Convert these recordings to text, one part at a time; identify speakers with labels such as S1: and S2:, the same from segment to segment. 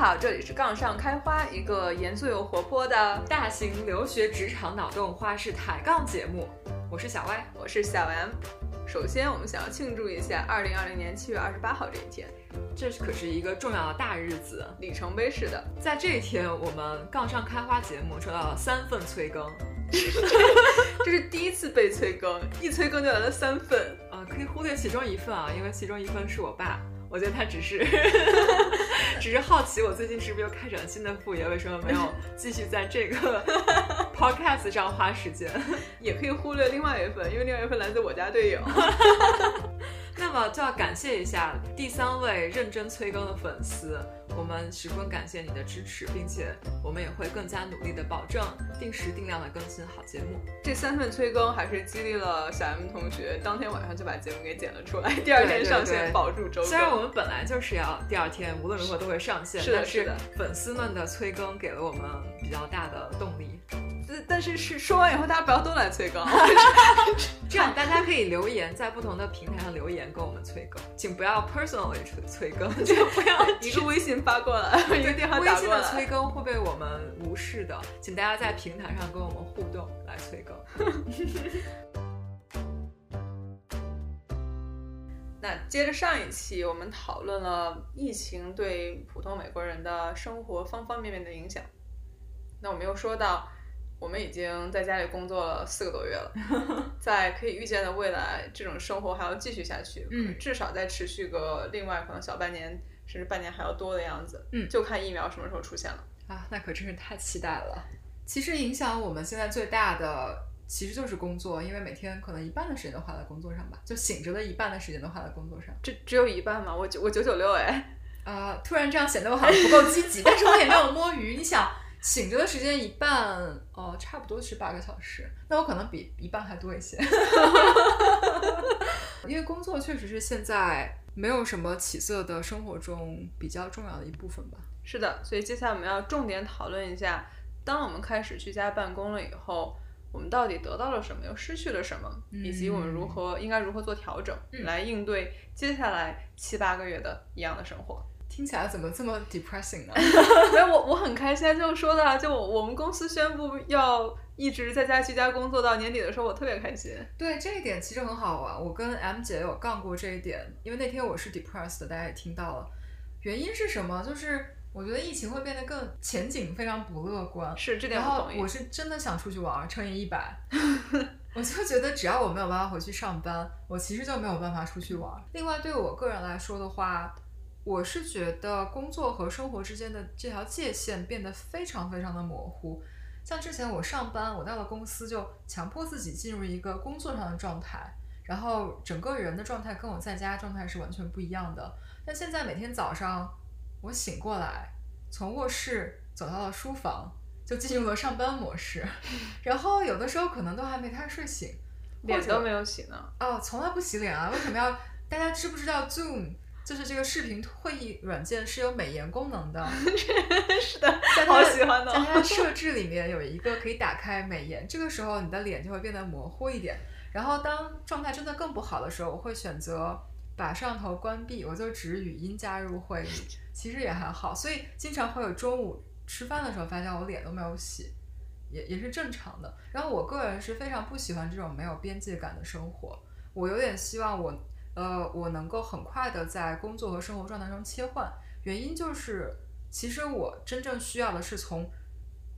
S1: 好，这里是杠上开花，一个严肃又活泼的
S2: 大型留学职场脑洞花式抬杠节目。我是小歪，
S1: 我是小 M。首先，我们想要庆祝一下二零二零年七月二十八号这一天，
S2: 这可是一个重要的大日子，
S1: 里程碑式的。
S2: 在这一天，我们杠上开花节目收到了三份催更，
S1: 这是第一次被催更，一催更就来了三份。
S2: 啊，可以忽略其中一份啊，因为其中一份是我爸。我觉得他只是，只是好奇我最近是不是又开展了新的副业，为什么没有 继续在这个 podcast 上花时间？
S1: 也可以忽略另外一份，因为另外一份来自我家队友。
S2: 那么就要感谢一下第三位认真催更的粉丝，我们十分感谢你的支持，并且我们也会更加努力的保证定时定量的更新好节目。
S1: 这三份催更还是激励了小 M 同学，当天晚上就把节目给剪了出来，第二天上线保住周更。
S2: 虽然我们本来就是要第二天无论如何都会上线，
S1: 是的，
S2: 是
S1: 的，
S2: 粉丝们的催更给了我们比较大的动力。
S1: 但是是说完以后，大家不要都来催更，
S2: 这样大家可以留言在不同的平台上留言跟我们催更，请不要 personally 催催更，就不要
S1: 一个微信发过来，一个电话
S2: 打过来。微信的催更会被我们无视的，请大家在平台上跟我们互动来催更。
S1: 那接着上一期，我们讨论了疫情对普通美国人的生活方方面面的影响。那我们又说到。我们已经在家里工作了四个多月了，在可以预见的未来，这种生活还要继续下去，
S2: 嗯，
S1: 至少再持续个另外可能小半年，甚至半年还要多的样子，
S2: 嗯，
S1: 就看疫苗什么时候出现了
S2: 啊，那可真是太期待了。其实影响我们现在最大的其实就是工作，因为每天可能一半的时间都花在工作上吧，就醒着的一半的时间都花在工作上。
S1: 这只有一半吗？我九我九九六哎，
S2: 啊，突然这样显得我好像不够积极，但是我也没有摸鱼，你想。醒着的时间一半，哦，差不多是八个小时，那我可能比一半还多一些，因为工作确实是现在没有什么起色的生活中比较重要的一部分吧。
S1: 是的，所以接下来我们要重点讨论一下，当我们开始居家办公了以后，我们到底得到了什么，又失去了什么，以及我们如何应该如何做调整，来应对接下来七八个月的一样的生活。
S2: 听起来怎么这么 depressing 呢？
S1: 没有，我我很开心，就说的，就我们公司宣布要一直在家居家工作到年底的时候，我特别开心。
S2: 对这一点其实很好玩，我跟 M 姐有杠过这一点，因为那天我是 depressed，大家也听到了，原因是什么？就是我觉得疫情会变得更前景非常不乐观。
S1: 是这点
S2: 我同意。我是真的想出去玩，乘以一百，我就觉得只要我没有办法回去上班，我其实就没有办法出去玩。另外，对我个人来说的话。我是觉得工作和生活之间的这条界限变得非常非常的模糊。像之前我上班，我到了公司就强迫自己进入一个工作上的状态，然后整个人的状态跟我在家状态是完全不一样的。但现在每天早上我醒过来，从卧室走到了书房，就进入了上班模式。然后有的时候可能都还没太睡醒，
S1: 脸都没有洗呢。
S2: 哦，从来不洗脸啊？为什么要？大家知不知道 Zoom？就是这个视频会议软件是有美颜功能的，
S1: 是的，好喜欢的。
S2: 在它的 设置里面有一个可以打开美颜，这个时候你的脸就会变得模糊一点。然后当状态真的更不好的时候，我会选择把摄像头关闭，我就只语音加入会议，其实也还好。所以经常会有中午吃饭的时候发现我脸都没有洗，也也是正常的。然后我个人是非常不喜欢这种没有边界感的生活，我有点希望我。呃，我能够很快的在工作和生活状态中切换，原因就是，其实我真正需要的是从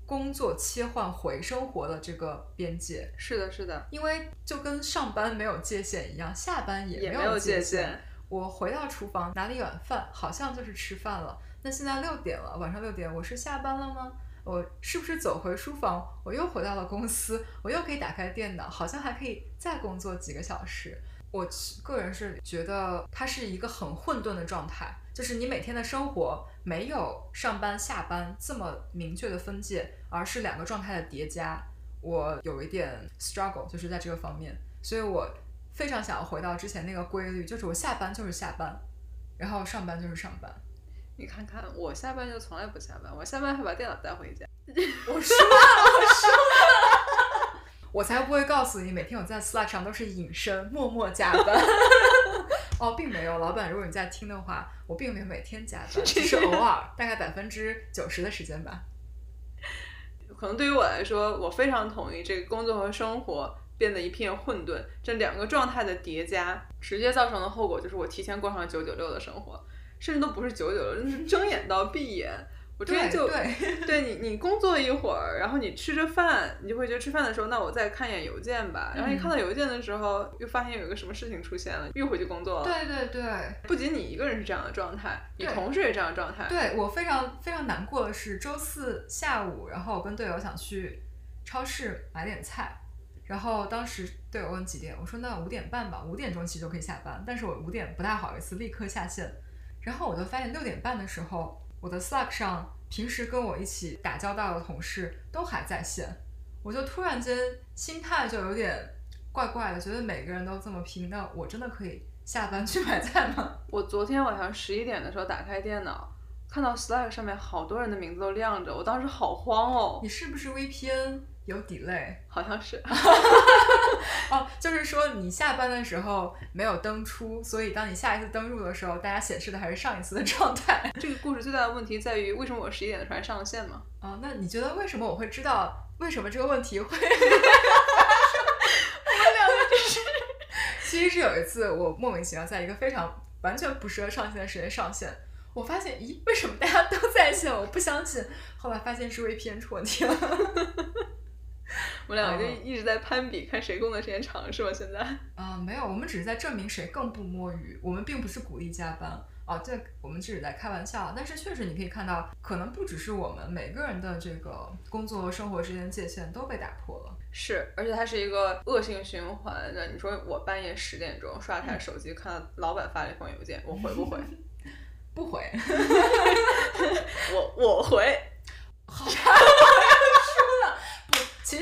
S2: 工作切换回生活的这个边界。
S1: 是的，是的，
S2: 因为就跟上班没有界限一样，下班
S1: 也
S2: 没有
S1: 界
S2: 限。我回到厨房拿了一碗饭，好像就是吃饭了。那现在六点了，晚上六点，我是下班了吗？我是不是走回书房？我又回到了公司，我又可以打开电脑，好像还可以再工作几个小时。我个人是觉得它是一个很混沌的状态，就是你每天的生活没有上班下班这么明确的分界，而是两个状态的叠加。我有一点 struggle，就是在这个方面，所以我非常想要回到之前那个规律，就是我下班就是下班，然后上班就是上班。
S1: 你看看，我下班就从来不下班，我下班还把电脑带回家。
S2: 我输了，我输了。我才不会告诉你，每天我在 Slack 上都是隐身，默默加班。哦，并没有，老板，如果你在听的话，我并没有每天加班，只是偶尔，大概百分之九十的时间吧。
S1: 可能对于我来说，我非常同意这个工作和生活变得一片混沌，这两个状态的叠加，直接造成的后果就是我提前过上了九九六的生活，甚至都不是九九六，就是睁眼到闭眼。我之前就
S2: 对
S1: 对你，你工作一会儿，然后你吃着饭，你就会觉得吃饭的时候，那我再看一眼邮件吧。然后一看到邮件的时候，又发现有一个什么事情出现了，又回去工作了。
S2: 对对对，
S1: 不仅你一个人是这样的状态，你同事也这样的状态。
S2: 对我非常非常难过的是，周四下午，然后我跟队友想去超市买点菜，然后当时队友问几点，我说那五点半吧，五点钟其实就可以下班，但是我五点不太好意思立刻下线，然后我就发现六点半的时候。我的 Slack 上平时跟我一起打交道的同事都还在线，我就突然间心态就有点怪怪的，觉得每个人都这么拼，那我真的可以下班去买菜吗？
S1: 我昨天晚上十一点的时候打开电脑，看到 Slack 上面好多人的名字都亮着，我当时好慌哦。
S2: 你是不是 VPN？有 delay，
S1: 好像是。
S2: 哦，就是说你下班的时候没有登出，所以当你下一次登入的时候，大家显示的还是上一次的状态。
S1: 这个故事最大的问题在于，为什么我十一点的时候还上了线吗？
S2: 哦，那你觉得为什么我会知道为什么这个问题会？我们
S1: 两个就是，
S2: 其实是有一次我莫名其妙在一个非常完全不适合上线的时间上线，我发现咦，为什么大家都在线？我不相信，后来发现是 VPN 出问题了。
S1: 我们两个就一直在攀比，看谁工作时间长，是吧？现在
S2: 啊，没有，我们只是在证明谁更不摸鱼。我们并不是鼓励加班哦，这我们只是在开玩笑。但是确实，你可以看到，可能不只是我们每个人的这个工作和生活之间界限都被打破了。
S1: 是，而且它是一个恶性循环的。你说我半夜十点钟刷台手机，看到老板发了一封邮件，我回不回？
S2: 不回。
S1: 我我回。
S2: 好。其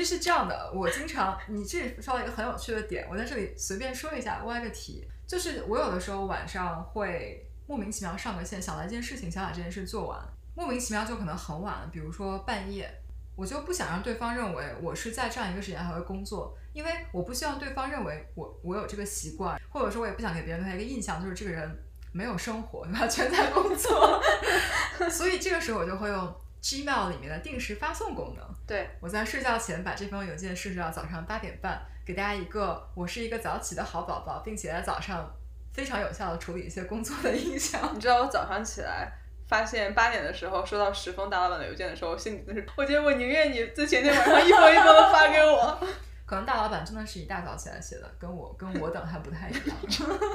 S2: 是这样的，我经常，你这里说到一个很有趣的点，我在这里随便说一下，歪个题，就是我有的时候晚上会莫名其妙上个线，想到一件事情，想把这件事做完，莫名其妙就可能很晚，比如说半夜，我就不想让对方认为我是在这样一个时间还会工作，因为我不希望对方认为我我有这个习惯，或者说我也不想给别人留下一个印象，就是这个人没有生活，对吧？全在工作，所以这个时候我就会用。Gmail 里面的定时发送功能，
S1: 对
S2: 我在睡觉前把这封邮件设置到早上八点半，给大家一个我是一个早起的好宝宝，并且在早上非常有效的处理一些工作的印象。
S1: 你知道我早上起来发现八点的时候收到十封大老板的邮件的时候，心里真是，我觉得我宁愿你在前天晚上一封一封的发给我。
S2: 可能大老板真的是一大早起来写的，跟我跟我等还不太一样。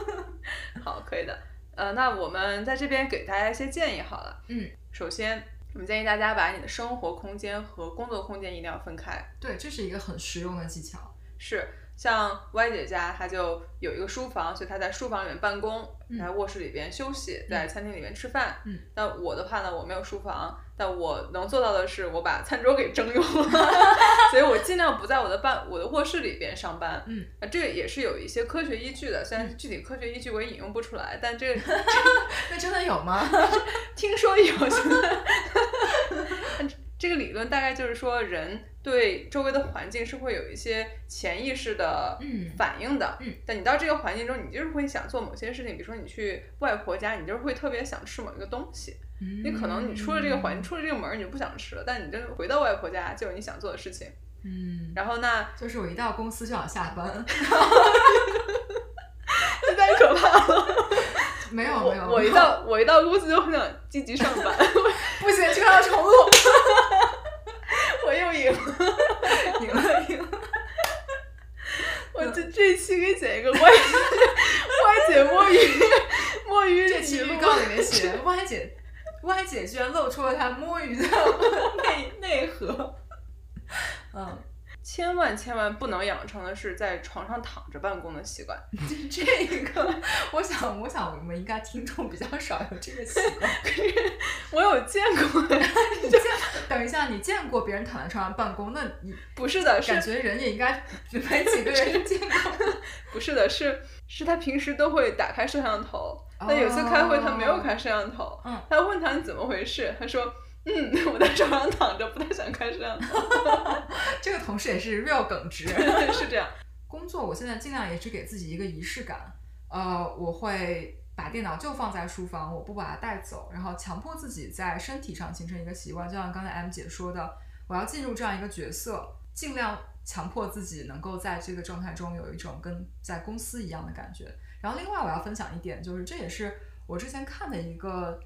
S1: 好，可以的。呃，那我们在这边给大家一些建议好了。
S2: 嗯，
S1: 首先。我们建议大家把你的生活空间和工作空间一定要分开。
S2: 对，这是一个很实用的技巧。
S1: 是，像 Y 姐家，她就有一个书房，所以她在书房里面办公，在卧室里边休息，在餐厅里面吃饭。
S2: 嗯。
S1: 那我的话呢，我没有书房，但我能做到的是，我把餐桌给征用了，所以我尽量不在我的办我的卧室里边上班。
S2: 嗯。
S1: 啊，这个也是有一些科学依据的，虽然具体科学依据我也引用不出来，但这
S2: 那真的有吗？
S1: 听说有。这个理论大概就是说，人对周围的环境是会有一些潜意识的反应的。
S2: 嗯，
S1: 但你到这个环境中，你就是会想做某些事情，比如说你去外婆家，你就是会特别想吃某一个东西。
S2: 嗯，
S1: 你可能你出了这个环，出了这个门，你就不想吃了，但你就回到外婆家，就有你想做的事情。
S2: 嗯，
S1: 然后那
S2: 就是我一到公司就想下班，
S1: 这太可怕了。
S2: 没有没有，
S1: 我一到我一到公司就很想积极上班。
S2: 不行，这个要重录。
S1: 我又赢了，
S2: 赢了赢了。
S1: 我这这期给剪一个歪歪姐摸鱼摸鱼。
S2: 这期预告里面写歪姐歪姐居然露出了她摸鱼的 内内核。嗯。
S1: 千万千万不能养成的是在床上躺着办公的习惯。
S2: 这个，我想，我想我们应该听众比较少有这个习惯。
S1: 我有见过，
S2: 你见？等一下，你见过别人躺在床上办公？那你
S1: 不是的，
S2: 感觉人也应该没几个人见过。
S1: 不是的，是是他平时都会打开摄像头。那有次开会他没有开摄像头，嗯他问他你怎么回事，他说。嗯，我在床上躺着，不太想开摄像头。
S2: 这个同事也是 real 耿直，
S1: 是这样。
S2: 工作，我现在尽量也是给自己一个仪式感，呃，我会把电脑就放在书房，我不把它带走，然后强迫自己在身体上形成一个习惯，就像刚才 M 姐说的，我要进入这样一个角色，尽量强迫自己能够在这个状态中有一种跟在公司一样的感觉。然后另外我要分享一点，就是这也是我之前看的一个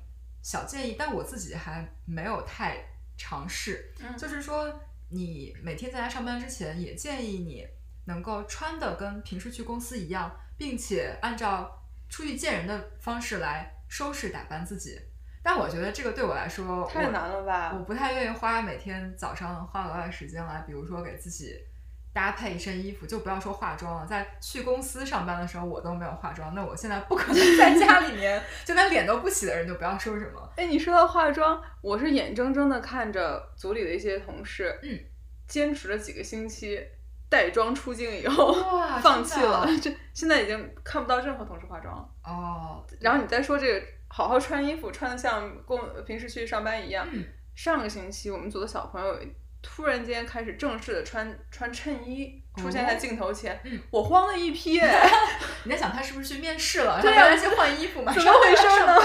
S2: 小建议，但我自己还没有太尝试，
S1: 嗯
S2: 就是说你每天在家上班之前，也建议你能够穿的跟平时去公司一样，并且按照出去见人的方式来收拾打扮自己。但我觉得这个对我来说，
S1: 太难了吧？
S2: 我不太愿意花每天早上花额外时间来，比如说给自己搭配一身衣服，就不要说化妆了，在去公司上班的时候我都没有化妆，那我现在不可能在家里面 就连脸都不洗的人就不要说什么。
S1: 哎，你说到化妆，我是眼睁睁的看着组里的一些同事，
S2: 嗯，
S1: 坚持了几个星期，带妆出镜以后 放弃了
S2: 真的，
S1: 这现在已经看不到任何同事化妆了。
S2: 哦，
S1: 然后你再说这个，好好穿衣服，穿的像公平时去上班一样。
S2: 嗯
S1: 上个星期我们组的小朋友突然间开始正式的穿穿衬衣出现在镜头前，
S2: 嗯
S1: 我慌了一批，哎，
S2: 你在想他是不是去面试了？
S1: 对啊
S2: 然后赶紧去换衣服嘛？
S1: 怎么回事呢？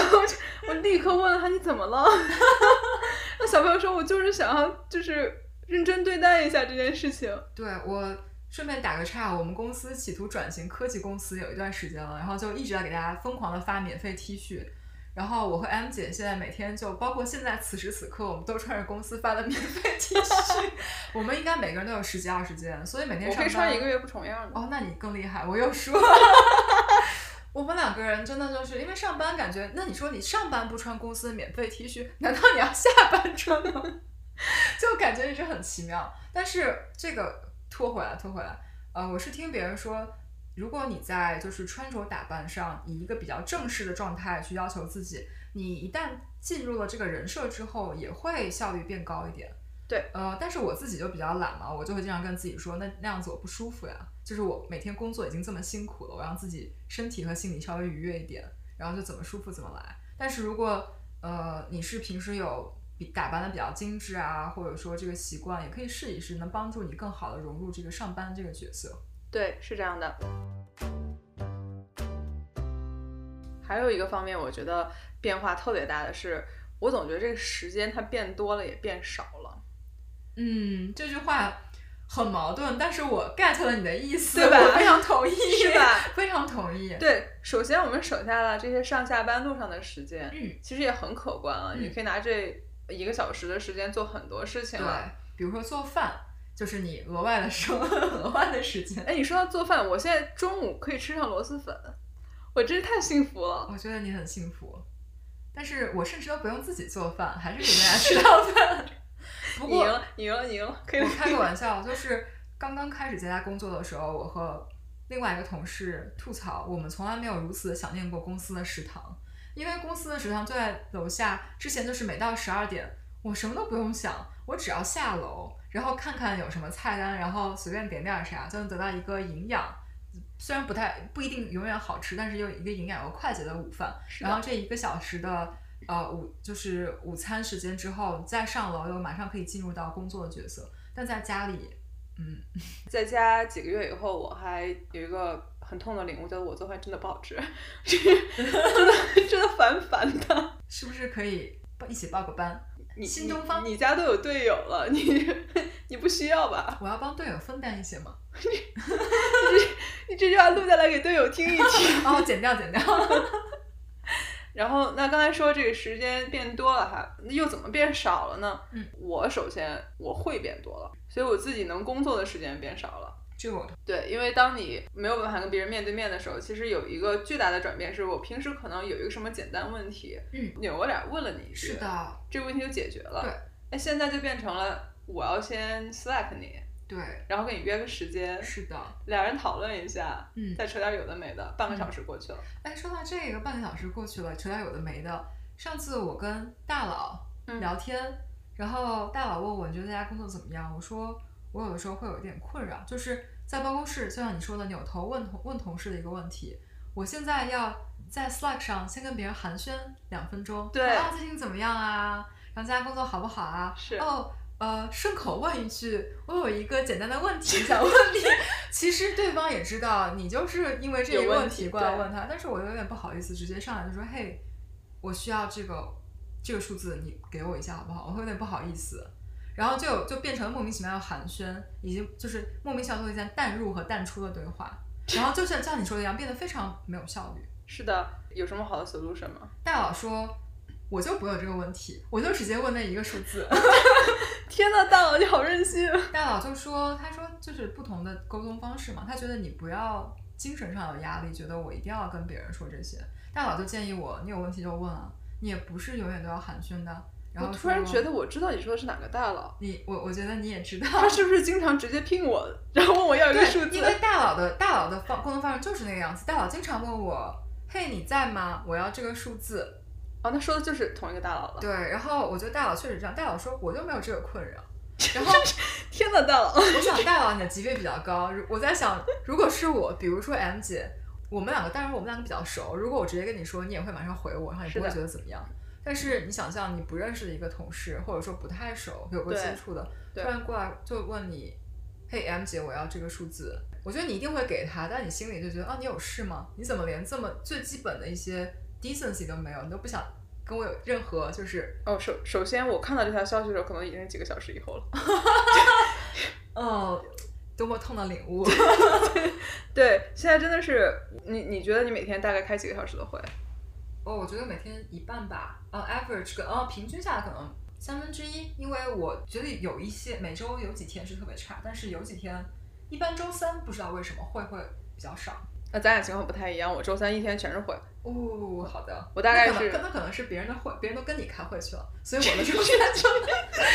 S1: 我立刻问了他你怎么了？那小朋友说我就是想要就是认真对待一下这件事情。
S2: 对我顺便打个岔，我们公司企图转型科技公司有一段时间了，然后就一直在给大家疯狂的发免费 T 恤。然后我和 M 姐现在每天就包括现在此时此刻，我们都穿着公司发的免费 T 恤，我们应该每个人都有十几二十件，所以每天
S1: 我可以
S2: 上班
S1: 穿一个月不重样的。
S2: 哦，那你更厉害，我又说。我们两个人真的就是因为上班，感觉那你说你上班不穿公司的免费 T 恤，难道你要下班穿吗？就感觉一直很奇妙。但是这个拖回来，拖回来，呃，我是听别人说，如果你在就是穿着打扮上以一个比较正式的状态去要求自己，你一旦进入了这个人设之后，也会效率变高一点。
S1: 对，
S2: 呃，但是我自己就比较懒嘛，我就会经常跟自己说，那那样子我不舒服呀。就是我每天工作已经这么辛苦了，我让自己身体和心理稍微愉悦一点，然后就怎么舒服怎么来。但是如果呃你是平时有比打扮的比较精致啊，或者说这个习惯，也可以试一试，能帮助你更好的融入这个上班这个角色。
S1: 对，是这样的。还有一个方面，我觉得变化特别大的是，我总觉得这个时间它变多了也变少了，
S2: 嗯，这句话很矛盾，但是我 get 了你的意思，
S1: 对吧
S2: 我非常同意，
S1: 是吧？
S2: 非常同意。
S1: 对，首先我们省下了这些上下班路上的时间，
S2: 嗯，
S1: 其实也很可观了。
S2: 嗯
S1: 你可以拿这一个小时的时间做很多事情
S2: 对
S1: 了。，
S2: 比如说做饭，就是你额外的生 额外的时间。
S1: 哎，你说到做饭，我现在中午可以吃上螺蛳粉，我真是太幸福了。
S2: 我觉得你很幸福，但是我甚至都不用自己做饭，还是给大家吃到饭。不过
S1: 你赢了，你赢了，你赢了，可以。
S2: 我开个 玩笑，就是刚刚开始在家工作的时候，我和另外一个同事吐槽，我们从来没有如此的想念过公司的食堂，因为公司的食堂就在楼下。之前就是每到十二点，我什么都不用想，我只要下楼，然后看看有什么菜单，然后随便点点啥，就能得到一个营养。虽然不太不一定永远好吃，但是又一个营养又快捷的午饭。然后这一个小时的呃午就是午餐时间之后，再上楼又马上可以进入到工作的角色。但在家里，嗯，
S1: 在家几个月以后，我还有一个很痛的领悟，就是我做饭真的不好吃，真的真的烦烦的。
S2: 是不是可以报一起报个班？
S1: 你
S2: 新东方
S1: 你，你家都有队友了，你你不需要吧？
S2: 我要帮队友分担一些嘛。
S1: 你 你这句话录下来给队友听一听。
S2: 哦，剪掉，剪掉。
S1: 然后，那刚才说这个时间变多了哈，那又怎么变少了呢？
S2: 嗯，
S1: 我首先我会变多了，所以我自己能工作的时间变少了。
S2: 这个我
S1: 对，因为当你没有办法跟别人面对面的时候，其实有一个巨大的转变，是我平时可能有一个什么简单问题，
S2: 嗯，
S1: 扭过脸问了你一句，
S2: 是，的，
S1: 这个问题就解决了。
S2: 对，
S1: 哎，现在就变成了我要先 Slack 你，
S2: 对，
S1: 然后跟你约个时间，
S2: 是的，
S1: 俩人讨论一下，
S2: 嗯。
S1: 再扯点有的没的，半个小时过去了。
S2: 哎，说到这个，半个小时过去了，扯点有的没的。上次我跟大佬
S1: 嗯
S2: 聊天，然后大佬问我你觉得在家工作怎么样？我说我有的时候会有一点困扰，就是在办公室，就像你说的，扭头问同问同事的一个问题。我现在要在 Slack 上先跟别人寒暄两分钟，
S1: 对
S2: 啊，最近怎么样啊？然后在家工作好不好啊？
S1: 是
S2: 哦，呃，顺口问一句，我有一个简单的问题 想问你。其实对方也知道你就是因为这个问题过来问他，但是我有点不好意思，直接上来就说：“嘿，我需要这个这个数字，你给我一下好不好？”我会有点不好意思，然后就就变成莫名其妙的寒暄，以及就是莫名其妙做一件淡入和淡出的对话，然后就像像你说的一样，变得非常没有效率。
S1: 是的，有什么好的 solution 吗？
S2: 大佬说。我就不会有这个问题，我就直接问那一个数字。
S1: 天呐，大佬你好任性！
S2: 大佬就说，他说就是不同的沟通方式嘛，他觉得你不要精神上有压力，觉得我一定要跟别人说这些。大佬就建议我，你有问题就问啊，你也不是永远都要寒暄的。然后
S1: 突然觉得我知道你说的是哪个大佬。
S2: 你我我觉得你也知道。
S1: 他是不是经常直接聘我，然后问我要一个数字？
S2: 因为大佬的大佬的方沟通方式就是那个样子。大佬经常问我，嘿，你在吗？我要这个数字。
S1: 哦，他说的就是同一个大佬了。
S2: 对，然后我觉得大佬确实这样。大佬说我就没有这个困扰。然后，
S1: 天呐，大佬！
S2: 我想大佬你的级别比较高。我在想，如果是我，比如说 M 姐，我们两个，当然我们两个比较熟。如果我直接跟你说，你也会马上回我，然后也不会觉得怎么样。但是你想象，你不认识的一个同事，或者说不太熟、有过接触的，突然过来就问你：“嘿，M 姐，我要这个数字。”我觉得你一定会给他，但你心里就觉得：“啊，你有事吗？你怎么连这么最基本的一些 decency 都没有？你都不想？”跟我有任何就是
S1: 哦，首首先我看到这条消息的时候，可能已经是几个小时以后了。
S2: 哦，多么痛的领悟！
S1: 对，现在真的是你，你觉得你每天大概开几个小时的会？
S2: 哦，我觉得每天一半吧。呃，average 跟呃平均下来可能三分之一，因为我觉得有一些每周有几天是特别差，但是有几天一般周三不知道为什么会会比较少。
S1: 那咱俩情况不太一样，我周三一天全是会。
S2: 哦，好的，
S1: 我大概是，
S2: 可能可能是别人的会，别人都跟你开会去了，所以我的周三就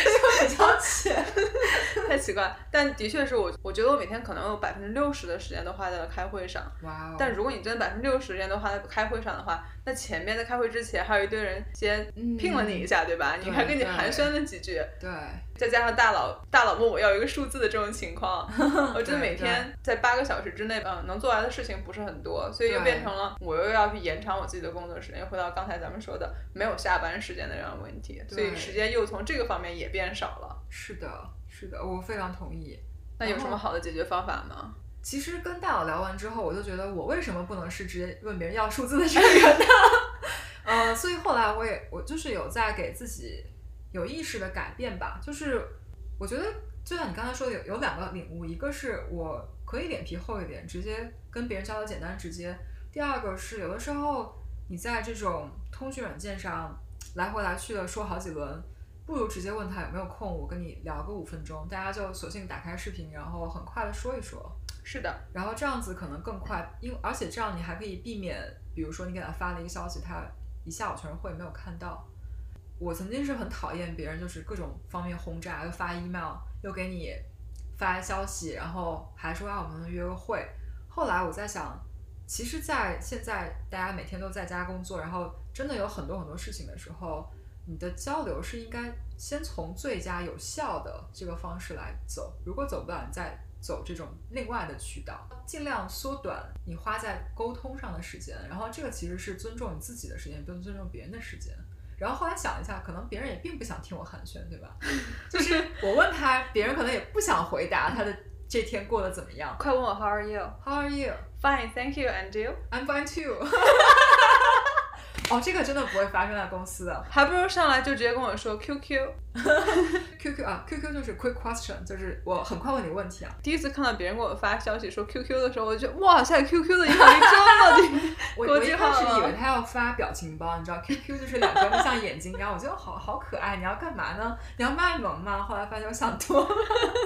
S2: 就比较浅，
S1: 太奇怪。但的确是我，我觉得我每天可能有百分之六十的时间都花在了开会上。
S2: 哇哦！
S1: 但如果你真的百分之六十时间都花在开会上的话，那前面在开会之前还有一堆人先聘了你一下，对吧？你还跟你寒暄了几句。
S2: 对。
S1: 再加上大佬大佬问我要一个数字的这种情况，我真的每天在八个小时之内，嗯，能做完的事情不是很多，所以又变成了我又要去延长我自己的工作时间。回到刚才咱们说的没有下班时间的这样问题，所以时间又从这个方面也变少了。
S2: 是的，是的，我非常同意。
S1: 那有什么好的解决方法吗？
S2: 其实跟大佬聊完之后，我就觉得我为什么不能是直接问别人要数字的这个人呢？呃，所以后来我也我就是有在给自己有意识的改变吧，就是。我觉得就像你刚才说的，有有两个领悟，一个是我可以脸皮厚一点，直接跟别人交流简单直接；第二个是有的时候你在这种通讯软件上来回来去的说好几轮，不如直接问他有没有空，我跟你聊个五分钟，大家就索性打开视频，然后很快的说一说。
S1: 是的，
S2: 然后这样子可能更快，因为而且这样你还可以避免，比如说你给他发了一个消息，他一下午全是会没有看到。我曾经是很讨厌别人，就是各种方面轰炸，又发 email，又给你发消息，然后还说啊我们能约个会。后来我在想，其实，在现在大家每天都在家工作，然后真的有很多很多事情的时候，你的交流是应该先从最佳有效的这个方式来走。如果走不了，你再走这种另外的渠道，尽量缩短你花在沟通上的时间。然后这个其实是尊重你自己的时间，不能尊重别人的时间。然后后来想一下，可能别人也并不想听我寒暄，对吧？就是我问他，别人可能也不想回答他的这天过得怎么样。
S1: 快问我 How are you?
S2: How are you?
S1: Fine, thank you. And you?
S2: I'm fine too. 哦，这个真的不会发生在公司的，
S1: 还不如上来就直接跟我说 QQ，QQ
S2: 啊，QQ 就是 quick question，就是我很快问你问题啊。
S1: 第一次看到别人给我发消息说 QQ 的时候，我就觉得哇塞，QQ 的影响力这么
S2: 大。我我一开始以为他要发表情包，你知道 QQ 就是两个像眼睛一样，我觉得好好可爱。你要干嘛呢？你要卖萌吗？后来发现我想多了。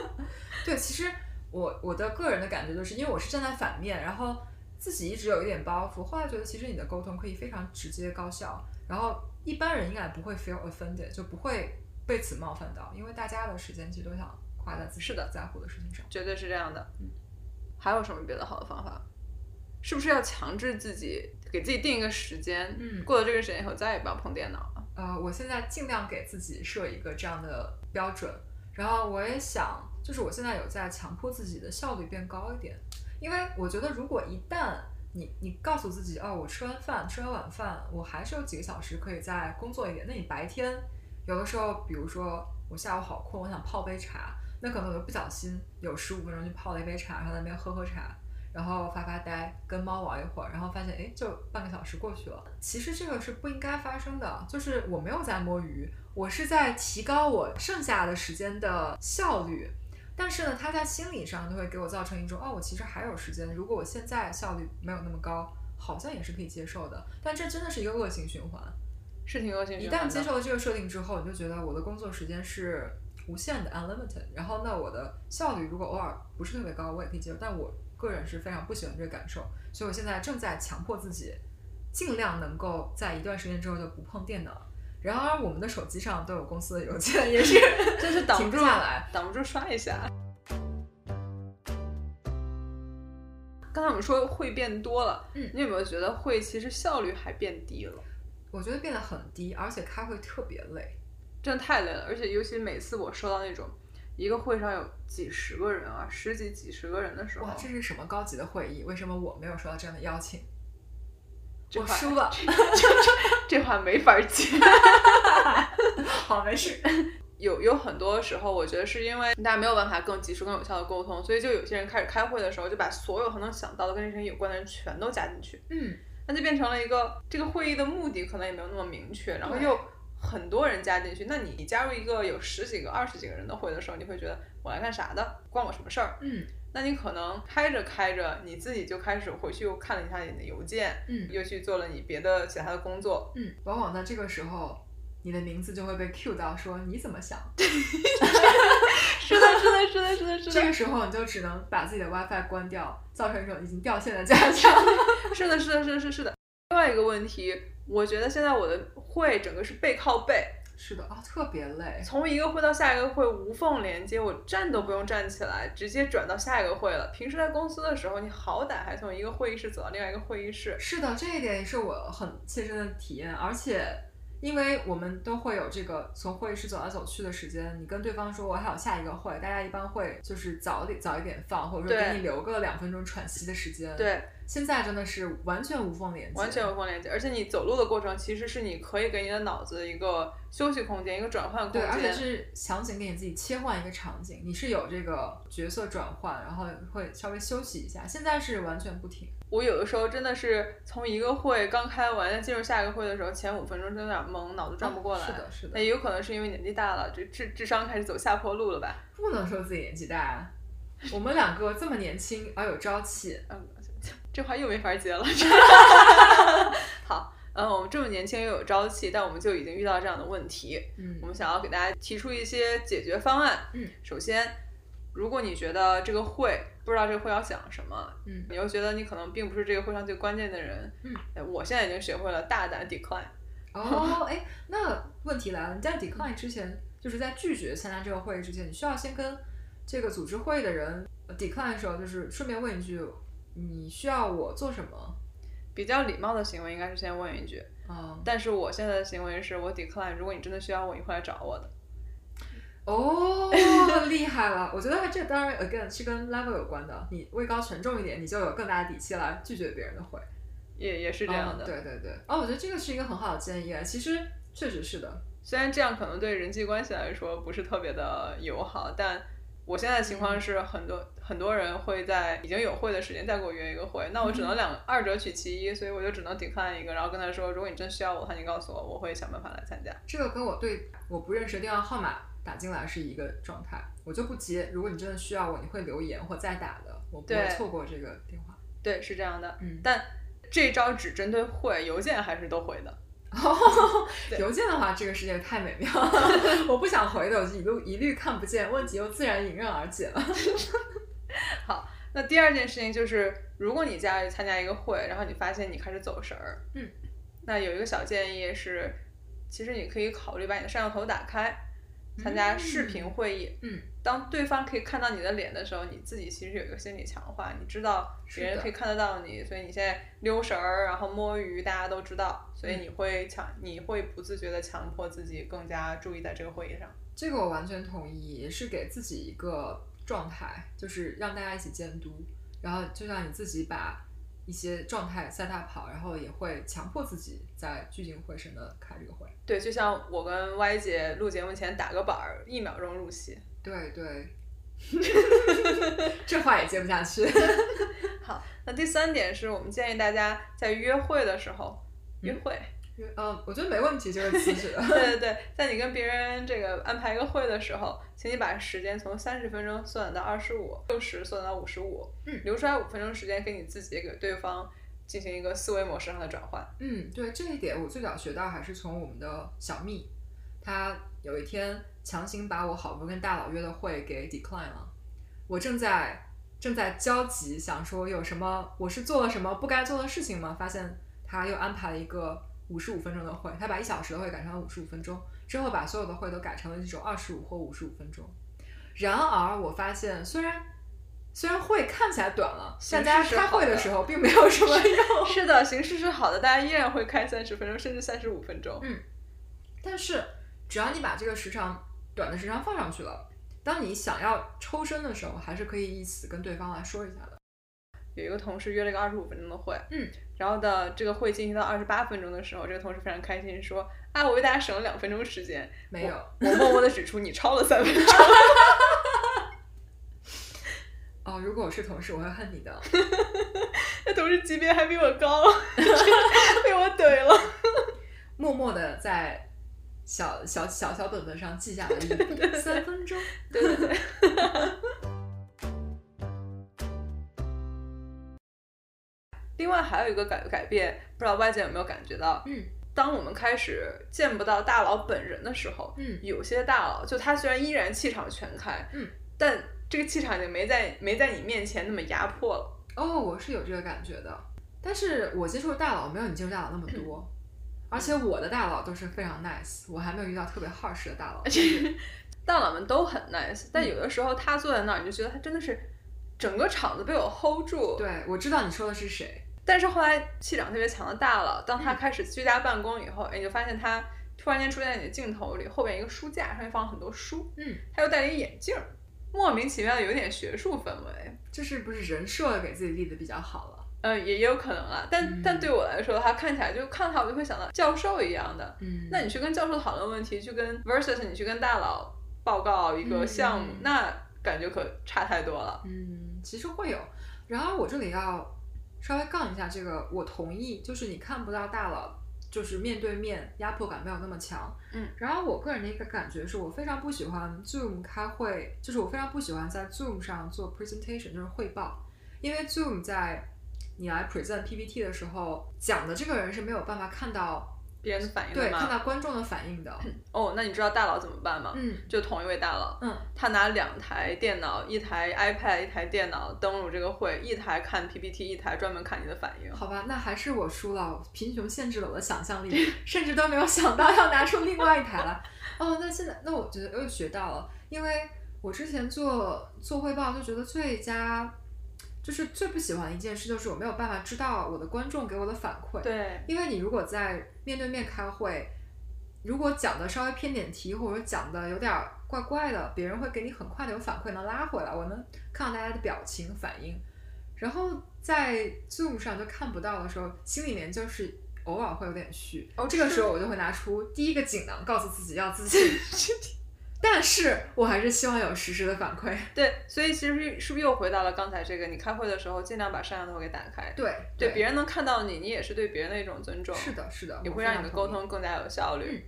S2: 对，其实我我的个人的感觉就是，因为我是站在反面，然后。自己一直有一点包袱，后来觉得其实你的沟通可以非常直接高效，然后一般人应该不会 feel offended，就不会被此冒犯到，因为大家的时间其实都想花在自己在乎的事情上，
S1: 绝对是这样的。嗯，还有什么别的好的方法？是不是要强制自己给自己定一个时间？嗯，过了这个时间以后再也不要碰电脑了。
S2: 呃，我现在尽量给自己设一个这样的标准，然后我也想，就是我现在有在强迫自己的效率变高一点。因为我觉得，如果一旦你你告诉自己，哦，我吃完饭吃完晚饭，我还是有几个小时可以再工作一点，那你白天有的时候，比如说我下午好困，我想泡杯茶，那可能我就不小心有十五分钟去泡了一杯茶，然后在那边喝喝茶，然后发发呆，跟猫玩一会儿，然后发现哎，就半个小时过去了。其实这个是不应该发生的，就是我没有在摸鱼，我是在提高我剩下的时间的效率。但是呢，他在心理上就会给我造成一种，哦，我其实还有时间。如果我现在效率没有那么高，好像也是可以接受的。但这真的是一个恶性循环，
S1: 是挺恶性
S2: 循环。一旦接受了这个设定之后，你就觉得我的工作时间是无限的 （unlimited）。然后，那我的效率如果偶尔不是特别高，我也可以接受。但我个人是非常不喜欢这个感受，所以我现在正在强迫自己，尽量能够在一段时间之后就不碰电脑。然而，我们的手机上都有公司的邮件，也是
S1: 就是挡
S2: 不下来，
S1: 挡不住刷一下。刚才我们说会变多了，
S2: 嗯，
S1: 你有没有觉得会其实效率还变低了？
S2: 我觉得变得很低，而且开会特别累，
S1: 真的太累了。而且尤其每次我收到那种一个会上有几十个人啊，十几几十个人的时候，
S2: 哇，这是什么高级的会议？为什么我没有收到这样的邀请？
S1: 我
S2: 输了，
S1: 这话没法接。
S2: 好，没事。
S1: 有有很多时候，我觉得是因为大家没有办法更及时、更有效的沟通，所以就有些人开始开会的时候，就把所有他能想到的跟这事情有关的人全都加进去。
S2: 嗯，
S1: 那就变成了一个这个会议的目的可能也没有那么明确，然后又很多人加进去。那你你加入一个有十几个、二十几个人的会的时候，你会觉得我来干啥的？关我什么事儿？
S2: 嗯。
S1: 那你可能开着开着，你自己就开始回去又看了一下你的邮件，
S2: 嗯，
S1: 又去做了你别的其他的工作，
S2: 嗯，往往在这个时候，你的名字就会被 cue 到，说你怎么想？
S1: 是的，是的，是的，是的，是的。
S2: 这个时候你就只能把自己的 WiFi 关掉，造成一种已经掉线的家长。
S1: 是的，是的，是的，是是的。另外一个问题，我觉得现在我的会整个是背靠背。
S2: 是的啊，特别累。
S1: 从一个会到下一个会无缝连接，我站都不用站起来，直接转到下一个会了。平时在公司的时候，你好歹还从一个会议室走到另外一个会议室。
S2: 是的，这一点也是我很切身的体验。而且，因为我们都会有这个从会议室走来走去的时间，你跟对方说我还有下一个会，大家一般会就是早点早一点放，或者说给你留个两分钟喘息的时间。
S1: 对。
S2: 现在真的是完全无缝连接，
S1: 完全无缝连接，而且你走路的过程其实是你可以给你的脑子一个休息空间，一个转换空间，
S2: 对，而且是强行给你自己切换一个场景，你是有这个角色转换，然后会稍微休息一下。现在是完全不停。
S1: 我有的时候真的是从一个会刚开完，进入下一个会的时候，前五分钟真有点懵，脑子转不过来。
S2: 是的，是的。
S1: 那也有可能是因为年纪大了，这智智商开始走下坡路了吧？
S2: 不能说自己年纪大，我们两个这么年轻而有朝气。
S1: 嗯。这话又没法接了。好，嗯，我们这么年轻又有朝气，但我们就已经遇到这样的问题。
S2: 嗯，
S1: 我们想要给大家提出一些解决方案。
S2: 嗯，
S1: 首先，如果你觉得这个会不知道这个会要讲什么，
S2: 嗯，
S1: 你又觉得你可能并不是这个会上最关键的人，
S2: 嗯，
S1: 我现在已经学会了大胆 decline。
S2: 哦，哎，那问题来了，你在 decline 之前，就是在拒绝参加这个会议之前，你需要先跟这个组织会议的人 decline 的时候，就是顺便问一句。你需要我做什么？
S1: 比较礼貌的行为应该是先问一句。
S2: 嗯，
S1: 但是我现在的行为是我 decline。如果你真的需要我，你会来找我的。
S2: 哦，厉害了！我觉得这当然 again 是跟 level 有关的。你位高权重一点，你就有更大的底气来拒绝别人的会。
S1: 也也是这样的。
S2: 对对对。哦，我觉得这个是一个很好的建议。其实确实是的。
S1: 虽然这样可能对人际关系来说不是特别的友好，但。我现在的情况是，很多很多人会在已经有会的时间再给我约一个会，那我只能两二者取其一，所以我就只能顶看一个，然后跟他说，如果你真需要我的话，你告诉我，我会想办法来参加。
S2: 这个跟我对我不认识的电话号码打进来是一个状态，我就不接。如果你真的需要我，你会留言或再打的，我不会错过这个电话。
S1: 对，是这样的。
S2: 嗯，
S1: 但这招只针对会，邮件还是都回的。
S2: 邮件的话，这个世界太美妙了。我不想回的，我就一律一律看不见，问题又自然迎刃而解了。
S1: 好，那第二件事情就是，如果你加入参加一个会，然后你发现你开始走神儿，
S2: 嗯，
S1: 那有一个小建议是，其实你可以考虑把你的摄像头打开。参加视频会议，
S2: 嗯，
S1: 当对方可以看到你的脸的时候，你自己其实有一个心理强化，你知道别人可以看得到你，所以你现在溜神儿，然后摸鱼，大家都知道，所以你会强，你会不自觉的强迫自己更加注意在这个会议上。
S2: 这个我完全同意，也是给自己一个状态，就是让大家一起监督，然后就让你自己把一些状态赛道跑，然后也会强迫自己在聚精会神的开这个会。
S1: 对，就像我跟 Y 姐录节目前打个板儿，一秒钟入戏。
S2: 对对，这话也接不下去。
S1: 好，那第三点是我们建议大家在约会的时候，约会。
S2: 嗯，我觉得没问题，这个词指的。
S1: 对对对，在你跟别人这个安排一个会的时候，请你把时间从三十分钟缩短到二十五，六十缩短到五十五，
S2: 嗯，
S1: 留出来五分钟时间给你自己给对方进行一个思维模式上的转换。
S2: 嗯，对这一点，我最早学到还是从我们的小蜜，他有一天强行把我好不容易跟大佬约的会给 decline 了，我正在正在焦急想说有什么我是做了什么不该做的事情吗？发现他又安排了一个。五十五分钟的会，他把一小时的会改成了五十五分钟，之后把所有的会都改成了这种二十五或五十五分钟。然而，我发现虽然虽然会看起来短了，但大家开会的时候并没有什么用。
S1: 是的，形式是好的，大家依然会开三十分钟，甚至三十五分钟。
S2: 嗯，但是只要你把这个时长短的时长放上去了，当你想要抽身的时候，还是可以以此跟对方来说一下的。
S1: 有一个同事约了一个二十五分钟的会，
S2: 嗯，
S1: 然后的这个会进行到二十八分钟的时候，这个同事非常开心说：“啊，我为大家省了两分钟时间。”
S2: 没有，
S1: 我默默的指出你超了三分钟。
S2: 哦，如果我是同事，我会恨你的。
S1: 那同事级别还比我高，被我怼了。
S2: 默默的在小小小小本本上记下了一三分钟。
S1: 对对对。另外还有一个改改变，不知道外界有没有感觉到？
S2: 嗯，
S1: 当我们开始见不到大佬本人的时候，
S2: 嗯，
S1: 有些大佬就他虽然依然气场全开，
S2: 嗯，
S1: 但这个气场已经没在没在你面前那么压迫了。
S2: 哦，我是有这个感觉的，但是我接触的大佬没有你接触大佬那么多，而且我的大佬都是非常 nice，我还没有遇到特别 harsh 的大佬。
S1: 大佬们都很 nice，但有的时候他坐在那儿，你就觉得他真的是整个场子被我 hold 住。
S2: 对，我知道你说的是谁。
S1: 但是后来气场特别强的大佬，当他开始居家办公以后，哎，你就发现他突然间出现在你的镜头里，后边一个书架上面放了很多书，
S2: 嗯，
S1: 他又戴了一眼镜，莫名其妙的有点学术氛围，
S2: 这是不是人设给自己立的比较好了？
S1: 嗯，也也有可能啊，但但对我来说，他看起来就看他我就会想到教授一样的，
S2: 嗯，
S1: 那你去跟教授讨论问题，去跟 versus 你去跟大佬报告一个项目，那感觉可差太多了，
S2: 嗯，其实会有，然后我这里要。稍微杠一下这个，我同意，就是你看不到大佬，就是面对面压迫感没有那么强。
S1: 嗯，
S2: 然后我个人的一个感觉是我非常不喜欢 Zoom 开会，就是我非常不喜欢在 Zoom 上做 presentation，就是汇报，因为 Zoom 在你来 present PPT 的时候，讲的这个人是没有办法看到。
S1: 别人的反应
S2: 对，看到观众的反应的。
S1: 哦，那你知道大佬怎么办吗？
S2: 嗯，
S1: 就同一位大佬，
S2: 嗯，
S1: 他拿两台电脑，一台 iPad，一台电脑登录这个会，一台看 PPT，一台专门看你的反应。
S2: 好吧，那还是我输了，贫穷限制了我的想象力，甚至都没有想到要拿出另外一台来。哦，那现在，那我觉得又学到了，因为我之前做做汇报就觉得最佳。就是最不喜欢的一件事，就是我没有办法知道我的观众给我的反馈。
S1: 对，
S2: 因为你如果在面对面开会，如果讲的稍微偏点题，或者讲的有点怪怪的，别人会给你很快的有反馈，能拉回来，我能看到大家的表情反应。然后在 Zoom 上就看不到的时候，心里面就是偶尔会有点虚。
S1: 哦，
S2: 这个时候我就会拿出第一个锦囊，告诉自己要自信。但是我还是希望有实时的反馈。
S1: 对，所以其实是不是又回到了刚才这个？你开会的时候尽量把摄像头给打开。
S2: 对，
S1: 对，别人能看到你，你也是对别人的一种尊重。
S2: 是的，是的，
S1: 也会让你的沟通更加有效率。
S2: 嗯，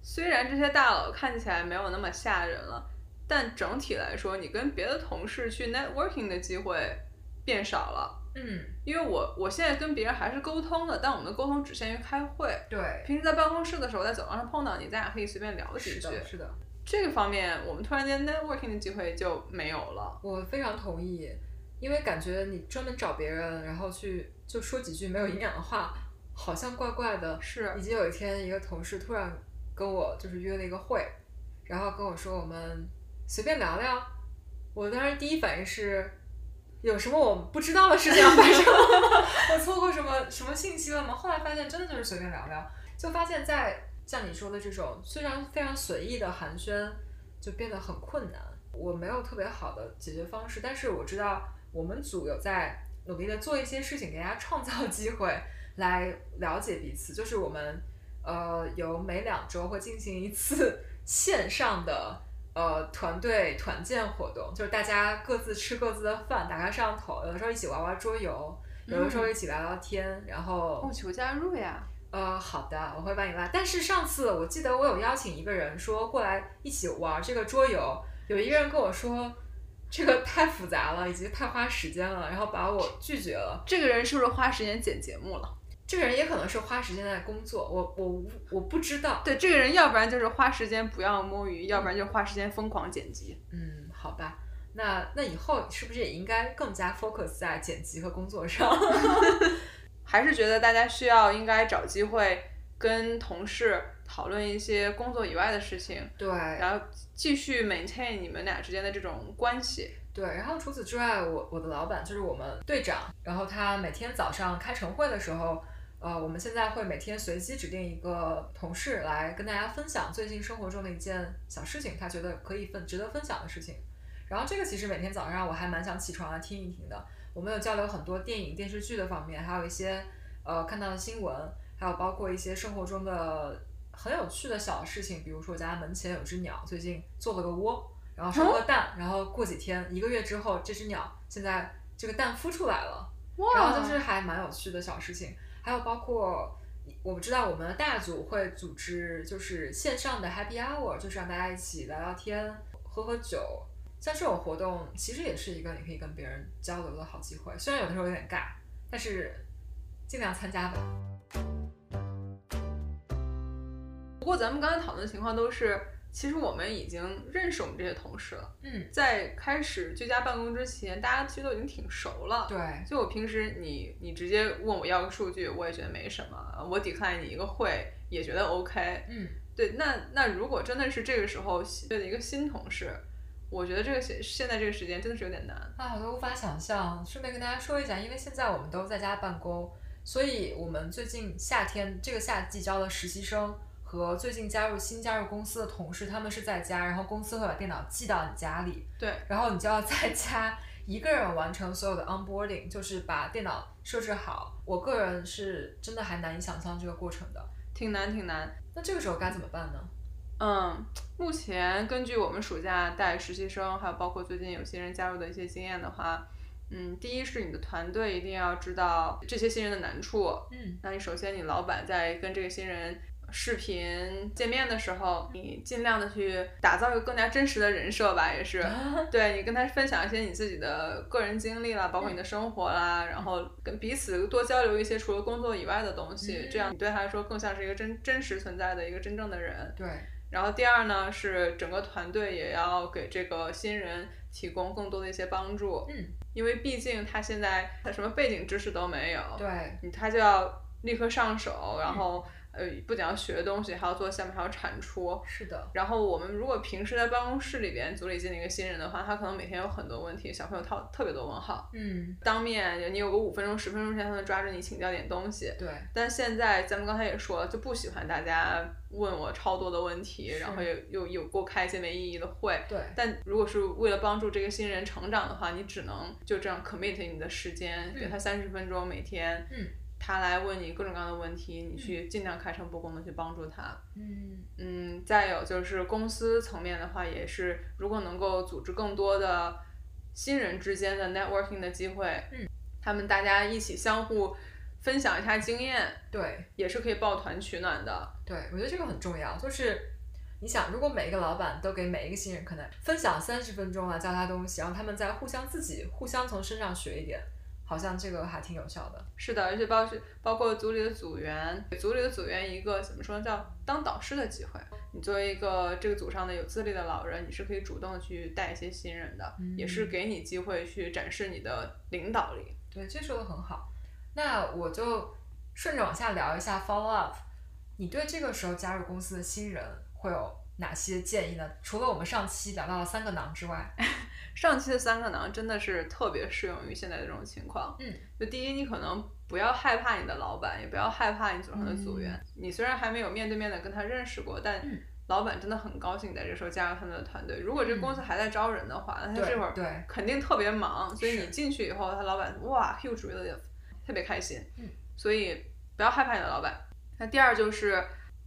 S1: 虽然这些大佬看起来没有那么吓人了，但整体来说，你跟别的同事去 networking 的机会变少了。
S2: 嗯，
S1: 因为我我现在跟别人还是沟通的，但我们的沟通只限于开会。
S2: 对，
S1: 平时在办公室的时候，在走廊上碰到你，咱俩可以随便聊几句。
S2: 是的。
S1: 这个方面，我们突然间 networking 的机会就没有了。
S2: 我非常同意，因为感觉你专门找别人，然后去就说几句没有营养的话，好像怪怪的。
S1: 是。
S2: 以及有一天，一个同事突然跟我就是约了一个会，然后跟我说我们随便聊聊。我当时第一反应是，有什么我不知道的事情要发生吗？我错过什么什么信息了吗？后来发现真的就是随便聊聊，就发现在。像你说的这种，虽然非常随意的寒暄，就变得很困难。我没有特别好的解决方式，但是我知道我们组有在努力的做一些事情，给大家创造机会来了解彼此。就是我们呃有每两周会进行一次线上的呃团队团建活动，就是大家各自吃各自的饭，打开摄像头，有的时候一起玩玩桌游，有的时候一起聊聊天，然后
S1: 哦，求加入呀！
S2: 呃，好的，我会帮你拉。但是上次我记得我有邀请一个人说过来一起玩这个桌游，有一个人跟我说这个太复杂了，以及太花时间了，然后把我拒绝了。
S1: 这个人是不是花时间剪节目了？
S2: 这个人也可能是花时间在工作，我我我不知道。
S1: 对，这个人要不然就是花时间不要摸鱼，要不然就花时间疯狂剪辑。
S2: 嗯，好吧，那那以后是不是也应该更加 focus 在剪辑和工作上？
S1: 还是觉得大家需要应该找机会跟同事讨论一些工作以外的事情，
S2: 对，
S1: 然后继续 maintain 你们俩之间的这种关系。
S2: 对，然后除此之外，我我的老板就是我们队长，然后他每天早上开晨会的时候，呃，我们现在会每天随机指定一个同事来跟大家分享最近生活中的一件小事情，他觉得可以分值得分享的事情。然后这个其实每天早上我还蛮想起床来听一听的。我们有交流很多电影、电视剧的方面，还有一些呃看到的新闻，还有包括一些生活中的很有趣的小事情，比如说我家门前有只鸟，最近做了个窝，然后生了个蛋，然后过几天一个月之后，这只鸟现在这个蛋孵出来了，然后就是还蛮有趣的小事情，还有包括我们知道我们的大组会组织就是线上的 Happy Hour，就是让大家一起聊聊天、喝喝酒。像这种活动，其实也是一个你可以跟别人交流的好机会。虽然有的时候有点尬，但是尽量参加吧。
S1: 不过咱们刚才讨论的情况都是，其实我们已经认识我们这些同事了。
S2: 嗯，
S1: 在开始居家办公之前，大家其实都已经挺熟了。
S2: 对，
S1: 就我平时你你直接问我要个数据，我也觉得没什么。我抵抗你一个会也觉得 OK。
S2: 嗯，
S1: 对，那那如果真的是这个时候对的一个新同事。我觉得这个现现在这个时间真的是有点难
S2: 啊，我都无法想象。顺便跟大家说一下，因为现在我们都在家办公，所以我们最近夏天这个夏季招的实习生和最近加入新加入公司的同事，他们是在家，然后公司会把电脑寄到你家里，
S1: 对，
S2: 然后你就要在家一个人完成所有的 onboarding，就是把电脑设置好。我个人是真的还难以想象这个过程的，
S1: 挺难挺难。
S2: 那这个时候该怎么办呢？
S1: 嗯，目前根据我们暑假带实习生，还有包括最近有新人加入的一些经验的话，嗯，第一是你的团队一定要知道这些新人的难处。
S2: 嗯，
S1: 那你首先你老板在跟这个新人视频见面的时候，你尽量的去打造一个更加真实的人设吧，也是，对你跟他分享一些你自己的个人经历啦，包括你的生活啦，然后跟彼此多交流一些除了工作以外的东西，这样你对他来说更像是一个真真实存在的一个真正的人。
S2: 对。
S1: 然后第二呢，是整个团队也要给这个新人提供更多的一些帮助，
S2: 嗯，
S1: 因为毕竟他现在他什么背景知识都没有，
S2: 对，
S1: 他就要立刻上手，然后。呃，不仅要学东西，还要做项目，还要产出。
S2: 是的。
S1: 然后我们如果平时在办公室里边组里进一个新人的话，他可能每天有很多问题，小朋友套特别多问号。
S2: 嗯。
S1: 当面你有个五分钟、十分钟时间，他能抓着你请教点东西。
S2: 对。
S1: 但现在咱们刚才也说了，就不喜欢大家问我超多的问题，然后又又又给我开一些没意义的会。
S2: 对。
S1: 但如果是为了帮助这个新人成长的话，你只能就这样 commit 你的时间，给他三十分钟每天。
S2: 嗯。
S1: 他来问你各种各样的问题，你去尽量开诚布公的去帮助他。
S2: 嗯
S1: 嗯，再有就是公司层面的话，也是如果能够组织更多的新人之间的 networking 的机会，
S2: 嗯，
S1: 他们大家一起相互分享一下经验，
S2: 对，
S1: 也是可以抱团取暖的。
S2: 对，我觉得这个很重要。就是你想，如果每一个老板都给每一个新人可能分享三十分钟啊教他东西，然后他们再互相自己互相从身上学一点。好像这个还挺有效的，
S1: 是的，而且包括包括组里的组员，给组里的组员一个怎么说叫当导师的机会。你作为一个这个组上的有资历的老人，你是可以主动去带一些新人的，也是给你机会去展示你的领导力。
S2: 对，这说的很好。那我就顺着往下聊一下 follow up。你对这个时候加入公司的新人会有哪些建议呢？除了我们上期聊到的三个囊之外。
S1: 上期的三个呢真的是特别适用于现在的这种情况。
S2: 嗯，
S1: 就第一，你可能不要害怕你的老板，也不要害怕你组上的组员。你虽然还没有面对面的跟他认识过，但老板真的很高兴在这时候加入他们的团队。如果这公司还在招人的话，那他这会儿肯定特别忙，所以你进去以后，他老板哇 huge relief，特别开心。
S2: 嗯，
S1: 所以不要害怕你的老板。那第二就是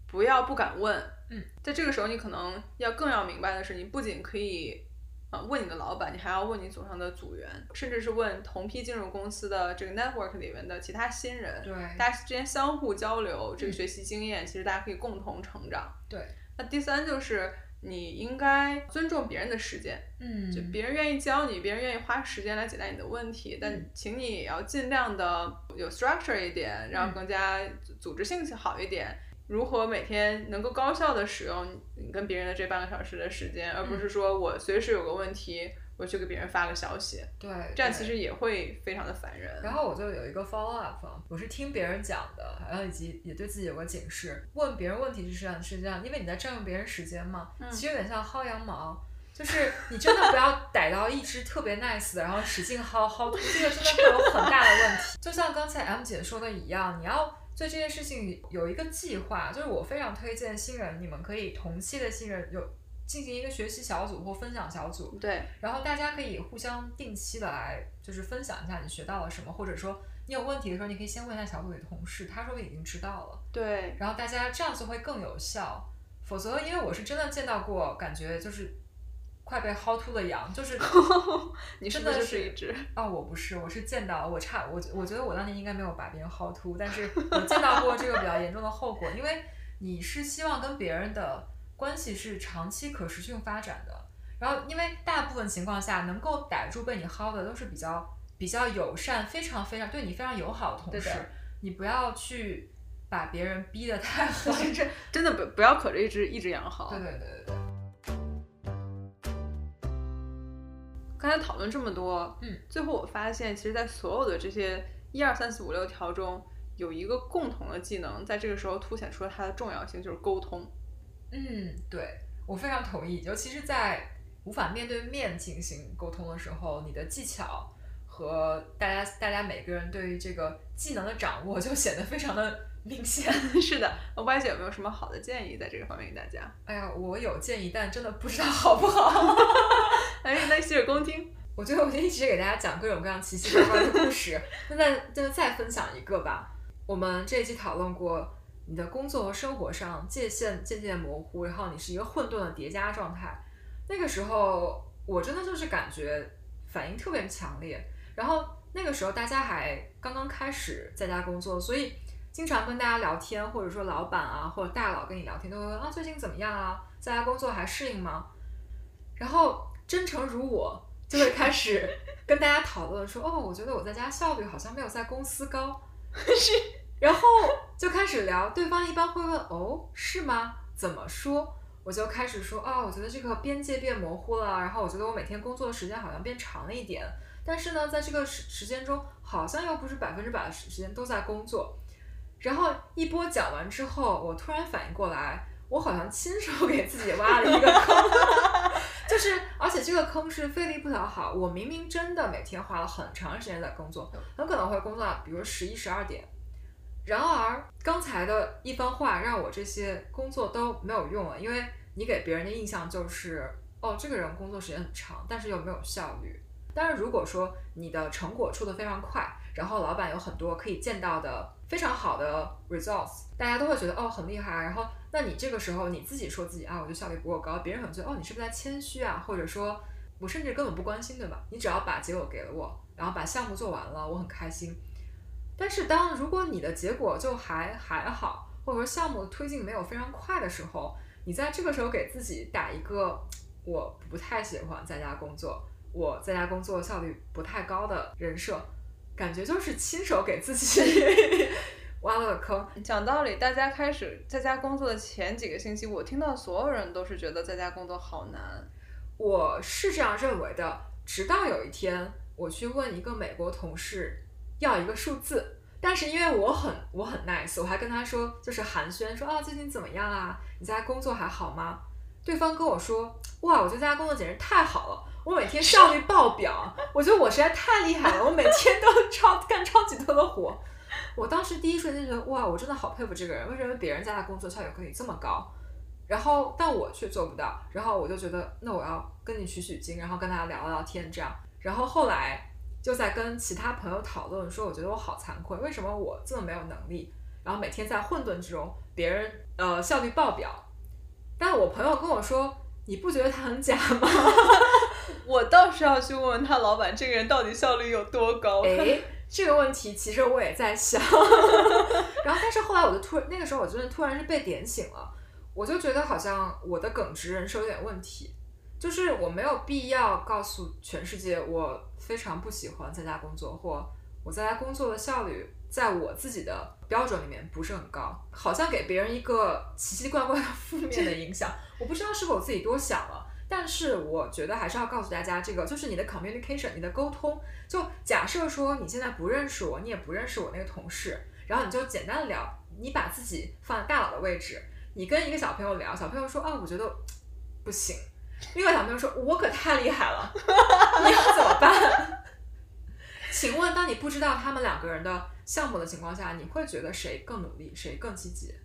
S1: 不要不敢问。
S2: 嗯，
S1: 在这个时候，你可能要更要明白的是，你不仅可以。呃，问你的老板，你还要问你组上的组员，甚至是问同批进入公司的这个 network 里面的其他新人，
S2: 对
S1: 大家之间相互交流，这个
S2: 嗯
S1: 学习经验，其实大家可以共同成长。
S2: 对，
S1: 那第三就是你应该尊重别人的时间，
S2: 嗯，
S1: 就别人愿意教你，别人愿意花时间来解答你的问题，但
S2: 嗯
S1: 请你也要尽量的有 structure 一点，然后
S2: 嗯
S1: 更加组织性好一点。如何每天能够高效的使用你跟别人的这半个小时的时间，而不
S2: 嗯
S1: 是说我随时有个问题，我去给别人发个消息，
S2: 对，
S1: 这样其实也会非常的烦人。
S2: 然后我就有一个 follow up，啊我是听别人讲的，然后以及也对自己有个警示。问别人问题是这样，是这样，因为你在占用别人时间嘛，
S1: 嗯
S2: 其实有点像薅羊毛。就是你真的不要逮到一只特别 nice 的，然后使劲薅薅秃，这个真的会有很大的问题。就像刚才 M 姐说的一样，你要对这件事情有一个计划。就是我非常推荐新人，你们可以同期的新人有进行一个学习小组或分享小组，
S1: 对，
S2: 然后大家可以互相定期的来，就是分享一下你学到了什么，或者说你有问题的时候，你可以先问一下小组里的同事，他说不定已经知道了，
S1: 对，
S2: 然后大家这样子会更有效。否则，因为我是真的见到过，感觉就是快被薅秃的羊，就是
S1: 你
S2: 真的
S1: 就是一只？
S2: 哦，我不是，我是见到我差我我觉得我当年应该没有把别人薅秃，但是我见到过这个比较严重的后果，因为你是希望跟别人的关系是长期可持续发展的，然后因为大部分情况下能够逮住被你薅的都是比较比较友善、非常非常对你非常友好的同事你不要去把别人逼得太狠。
S1: 这 真的不不要可着一只一只羊薅。
S2: 对对对对对，
S1: 刚才讨论这么多，
S2: 嗯，
S1: 最后我发现，其实，在所有的这些一二三四五六条中，有一个共同的技能，在这个时候凸显出了它的重要性，就是沟通。
S2: 嗯，对我非常同意，尤其是在无法面对面进行沟通的时候，你的技巧和大家大家每个人对于这个技能的掌握就显得非常的明显。
S1: 是的，那 Y 姐有没有什么好的建议在这个方面给大家？
S2: 哎呀，我有建议，但真的不知道好不好。
S1: 来，来洗耳恭听。
S2: 我觉得我就一直给大家讲各种各样奇奇怪怪的故事，那再就再分享一个吧。我们这一期讨论过，你的工作和生活上界限渐渐模糊，然后你是一个混沌的叠加状态。那个时候，我真的就是感觉反应特别强烈。然后那个时候大家还刚刚开始在家工作，所以经常跟大家聊天，或者说老板啊或者大佬跟你聊天，都会问啊最近怎么样啊，在家工作还适应吗？然后真诚如我，就会开始跟大家讨论说，哦，我觉得我在家效率好像没有在公司高，
S1: 是，
S2: 然后就开始聊，对方一般会问，哦，是吗？怎么说？我就开始说，啊、我觉得这个边界变模糊了，然后我觉得我每天工作的时间好像变长了一点，但是呢，在这个时时间中，好像又不是百分之百的时时间都在工作。然后一波讲完之后，我突然反应过来，我好像亲手给自己挖了一个坑，就是而且这个坑是费力不讨好。我明明真的每天花了很长时间在工作，很可能会工作到比如十一、十二点。然而刚才的一番话让我这些工作都没有用了，因为你给别人的印象就是，哦，这个人工作时间很长，但是又没有效率。但是，如果说你的成果出得非常快，然后老板有很多可以见到的非常好的 results，大家都会觉得哦很厉害。然后，那你这个时候你自己说自己啊，我就效率不够高，别人可能觉得哦你是不是在谦虚啊，或者说我甚至根本不关心，对吧？你只要把结果给了我，然后把项目做完了，我很开心。但是当如果你的结果就还还好，或者说项目推进没有非常快的时候，你在这个时候给自己打一个我不太喜欢在家工作。我在家工作效率不太高的人设，感觉就是亲手给自己 挖了个坑。
S1: 讲道理，大家开始在家工作的前几个星期，我听到所有人都是觉得在家工作好难。
S2: 我是这样认为的，直到有一天我去问一个美国同事要一个数字，但是因为我很我很 nice，我还跟他说就是寒暄说啊最近怎么样啊？你在家工作还好吗？对方跟我说哇，我觉得在家工作简直太好了。我每天效率爆表，我觉得我实在太厉害了，我每天都超干超级多的活。我当时第一瞬间觉得哇，我真的好佩服这个人，为什么别人在的工作效率可以这么高？然后但我却做不到，然后我就觉得那我要跟你取取经，然后跟大家聊聊天这样，然后后来就在跟其他朋友讨论说，我觉得我好惭愧，为什么我这么没有能力，然后每天在混沌之中，别人呃效率爆表，但我朋友跟我说，你不觉得他很假吗？
S1: 我倒是要去问问他老板，这个人到底效率有多高？
S2: 哎，这个问题其实我也在想，然后但是后来我就突然那个时候我真的突然是被点醒了，我就觉得好像我的耿直人设有点问题，就是我没有必要告诉全世界我非常不喜欢在家工作，或我在家工作的效率在我自己的标准里面不是很高，好像给别人一个奇奇怪怪的负面的影响，我不知道是否我自己多想了。但是我觉得还是要告诉大家，这个就是你的 communication，你的沟通。就假设说你现在不认识我，你也不认识我那个同事，然后你就简单的聊，你把自己放在大佬的位置，你跟一个小朋友聊，小朋友说啊，我觉得不行。另外小朋友说，我可太厉害了，你要怎么办？请问，当你不知道他们两个人的项目的情况下，你会觉得谁更努力，谁更积极？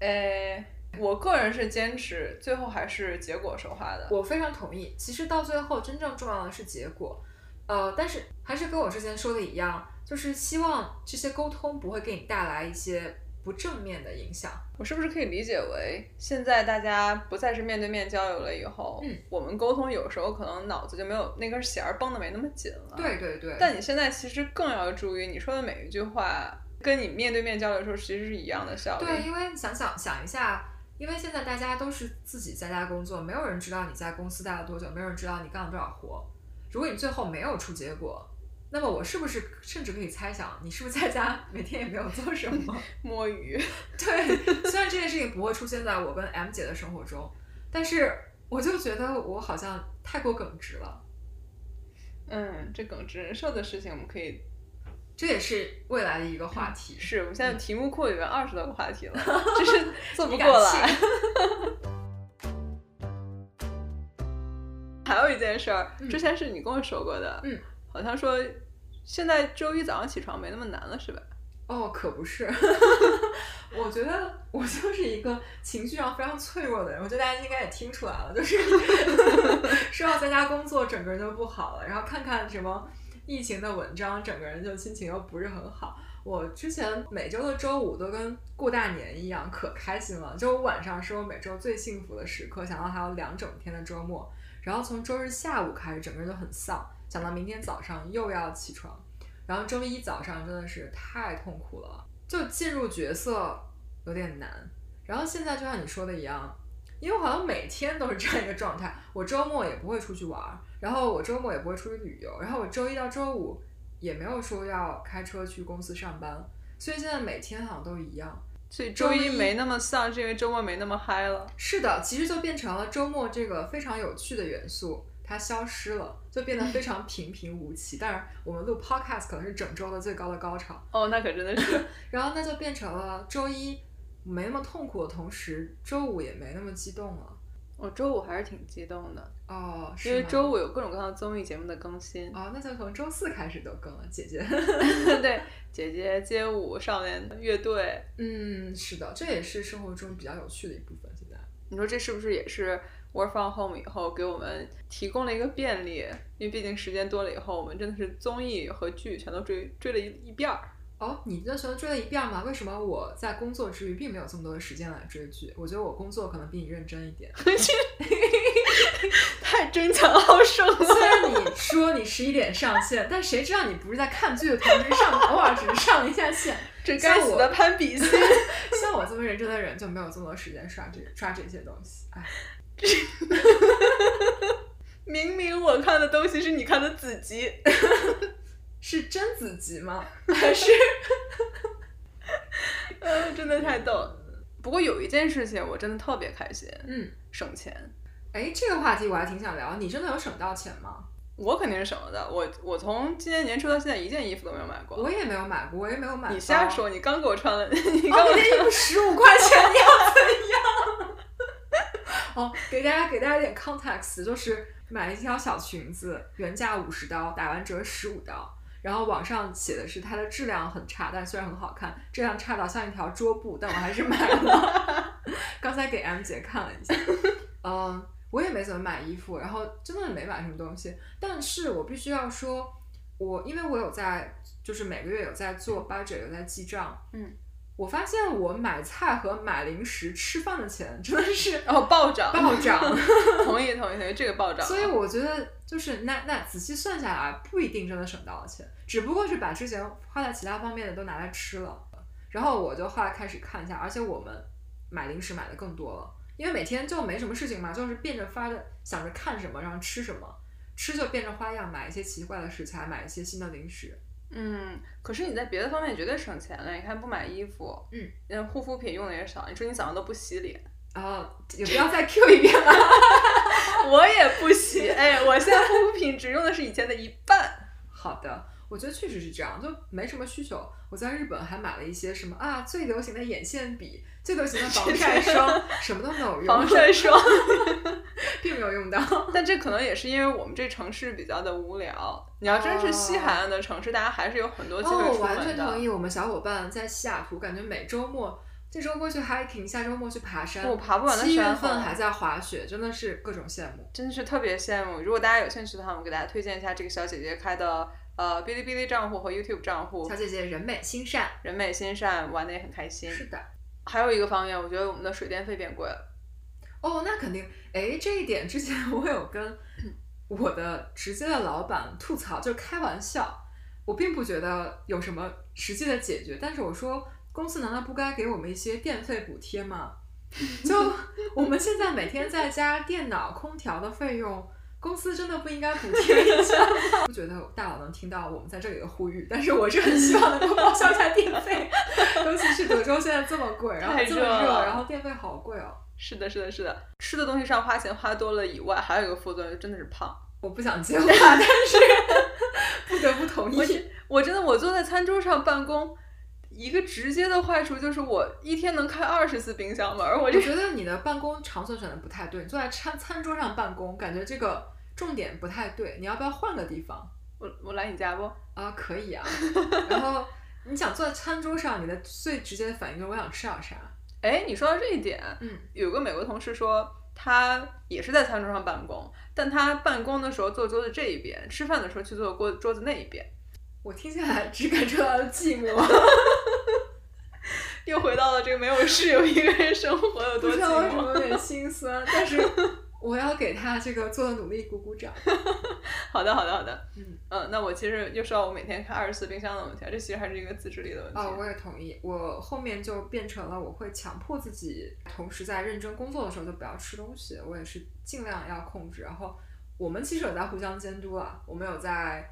S1: 诶。我个人是坚持，最后还是结果说话的。
S2: 我非常同意。其实到最后，真正重要的是结果。呃，但是还是跟我之前说的一样，就是希望这些沟通不会给你带来一些不正面的影响。
S1: 我是不是可以理解为，现在大家不再是面对面交流了以后，
S2: 嗯，
S1: 我们沟通有时候可能脑子就没有那根弦儿绷得没那么紧了。
S2: 对对对。
S1: 但你现在其实更要注意，你说的每一句话，跟你面对面交流的时候其实是一样的效率。
S2: 对，因为想想想一下。因为现在大家都是自己在家工作，没有人知道你在公司待了多久，没有人知道你干了多少活。如果你最后没有出结果，那么我是不是甚至可以猜想，你是不是在家每天也没有做什么
S1: 摸鱼？
S2: 对，虽然这件事情不会出现在我跟 M 姐的生活中，但是我就觉得我好像太过耿直了。
S1: 嗯，这耿直人设的事情，我们可以。
S2: 这也是未来的一个话题。
S1: 是我们现在题目库里面二十多个话题了，就是做不过来。还有一件事儿，之前是你跟我说过的，
S2: 嗯，
S1: 好像说现在周一早上起床没那么难了，是吧？
S2: 哦，可不是。我觉得我就是一个情绪上非常脆弱的人，我觉得大家应该也听出来了，就是说要在家工作，整个人就不好了。然后看看什么。疫情的文章，整个人就心情又不是很好。我之前每周的周五都跟过大年一样，可开心了。周五晚上是我每周最幸福的时刻，想到还有两整天的周末。然后从周日下午开始，整个人就很丧，想到明天早上又要起床。然后周一早上真的是太痛苦了，就进入角色有点难。然后现在就像你说的一样。因为我好像每天都是这样一个状态，我周末也不会出去玩，然后我周末也不会出去旅游，然后我周一到周五也没有说要开车去公司上班，所以现在每天好像都一样。
S1: 所以周一没那么丧，是因为周末没那么嗨了。
S2: 是的，其实就变成了周末这个非常有趣的元素，它消失了，就变得非常平平无奇。当然，我们录 podcast 可能是整周的最高的高潮。
S1: 哦，那可真的是。
S2: 然后那就变成了周一。没那么痛苦的同时，周五也没那么激动了。
S1: 我周五还是挺激动的
S2: 哦，
S1: 因为周五有各种各样的综艺节目的更新。
S2: 哦，那就从周四开始都更了，姐姐。
S1: 对，姐姐街舞少年乐队。
S2: 嗯，是的，这也是生活中比较有趣的一部分。现在，
S1: 你说这是不是也是 work from home 以后给我们提供了一个便利？因为毕竟时间多了以后，我们真的是综艺和剧全都追追了一一遍儿。
S2: 哦，你这全都追了一遍吗？为什么我在工作之余并没有这么多的时间来追剧？我觉得我工作可能比你认真一点。
S1: 太争强好胜了。
S2: 虽然你说你十一点上线，但谁知道你不是在看剧的同时上，偶尔只是上一下线。
S1: 这该死的攀比心！
S2: 像我这么认真的人就没有这么多时间刷这刷这些东西。哎，
S1: 明明我看的东西是你看的子集。
S2: 是贞子集吗？还是？
S1: 呃，真的太逗了。不过有一件事情我真的特别开心，
S2: 嗯，
S1: 省钱。
S2: 哎，这个话题我还挺想聊。你真的有省到钱吗？
S1: 我肯定是省了的。我我从今年年初到现在一件衣服都没有买过。
S2: 我也没有买过，我也没有买。
S1: 你瞎说！你刚给我穿了，你
S2: 刚我那件衣服十五块钱，你要怎样？哦，给大家给大家一点 context，就是买了一条小裙子，原价五十刀，打完折十五刀。然后网上写的是它的质量很差，但虽然很好看，质量差到像一条桌布，但我还是买了。刚才给 M 姐看了一下，嗯，我也没怎么买衣服，然后真的没买什么东西。但是我必须要说，我因为我有在，就是每个月有在做 budget，有在记账，
S1: 嗯，
S2: 我发现我买菜和买零食、吃饭的钱真的 是
S1: 哦暴涨，
S2: 暴涨。
S1: 同意同意同意，这个暴涨。
S2: 所以我觉得就是那那仔细算下来，不一定真的省到了钱，只不过是把之前花在其他方面的都拿来吃了。然后我就后来开始看一下，而且我们买零食买的更多了，因为每天就没什么事情嘛，就是变着法的想着看什么，然后吃什么，吃就变着花样买一些奇怪的食材，买一些新的零食。
S1: 嗯，可是你在别的方面绝对省钱了。你看不买衣服，
S2: 嗯，
S1: 嗯，护肤品用的也少。你说你早上都不洗脸，
S2: 啊，也不要再 Q 一遍了。
S1: 我也不洗，哎，我现在护肤品只用的是以前的一半。
S2: 好的，我觉得确实是这样，就没什么需求。我在日本还买了一些什么啊，最流行的眼线笔，最流行的防晒霜，什么都没有用。
S1: 防晒霜
S2: 并没有用到。
S1: 但这可能也是因为我们这城市比较的无聊。你要真是西海岸的城市，大家还是有很多机会
S2: 哦，
S1: 我
S2: 完全。同意。我们小伙伴在西雅图，感觉每周末，这周末去 hiking，下周末去爬山，
S1: 我爬不完的
S2: 七月份还在滑雪，真的是各种羡慕。
S1: 真的是特别羡慕。如果大家有兴趣的话，我给大家推荐一下这个小姐姐开的呃哔哩哔哩账户和 YouTube 账户
S2: 小，姐姐人美心善，
S1: 人美心善，玩的也很开心。
S2: 是的。
S1: 还有一个方面，我觉得我们的水电费变贵了。
S2: 哦，那肯定。哎，这一点之前我有跟我的直接的老板吐槽，就开玩笑，我并不觉得有什么实际的解决，但是我说公司难道不该给我们一些电费补贴吗？就 我们现在每天在家电脑、空调的费用。公司真的不应该补贴一下吗？不觉得大佬能听到我们在这里的呼吁，但是我是很希望能够报销一下电费，尤其是德州现在这么贵，然后
S1: 太
S2: 这么热，然后电费好贵哦。
S1: 是的，是的，是的，吃的东西上花钱花多了以外，还有一个副作用，真的是胖。
S2: 我不想接话，但是 不得不同意。
S1: 我真的我坐在餐桌上办公，一个直接的坏处就是我一天能开二十次冰箱门儿，我就
S2: 觉得你的办公场所选的不太对，你坐在餐餐桌上办公，感觉这个重点不太对。你要不要换个地方
S1: 我我来你家不？
S2: 啊？可以啊。然后你想坐在餐桌上，你的最直接的反应就是我想吃点啥。
S1: 哎，你说到这一点，
S2: 嗯，
S1: 有个美国同事说，他也是在餐桌上办公，但他办公的时候坐桌子这一边，吃饭的时候去坐桌桌子那一边。
S2: 我听下来只感受到了寂寞，
S1: 又回到了这个没有室友一个人生活有
S2: 不
S1: 多寂
S2: 知道为什么
S1: 寞。
S2: 有点心酸，但是我要给他这个做的努力鼓鼓掌。
S1: 好的，好的，好的。
S2: 嗯
S1: 嗯，那我其实又说到我每天开二十四冰箱的问题，这其实还是一个自制力的问题。
S2: 啊，我也同意。我后面就变成了我会强迫自己，同时在认真工作的时候就不要吃东西，我也是尽量要控制。然后我们其实有在互相监督啊，我们有在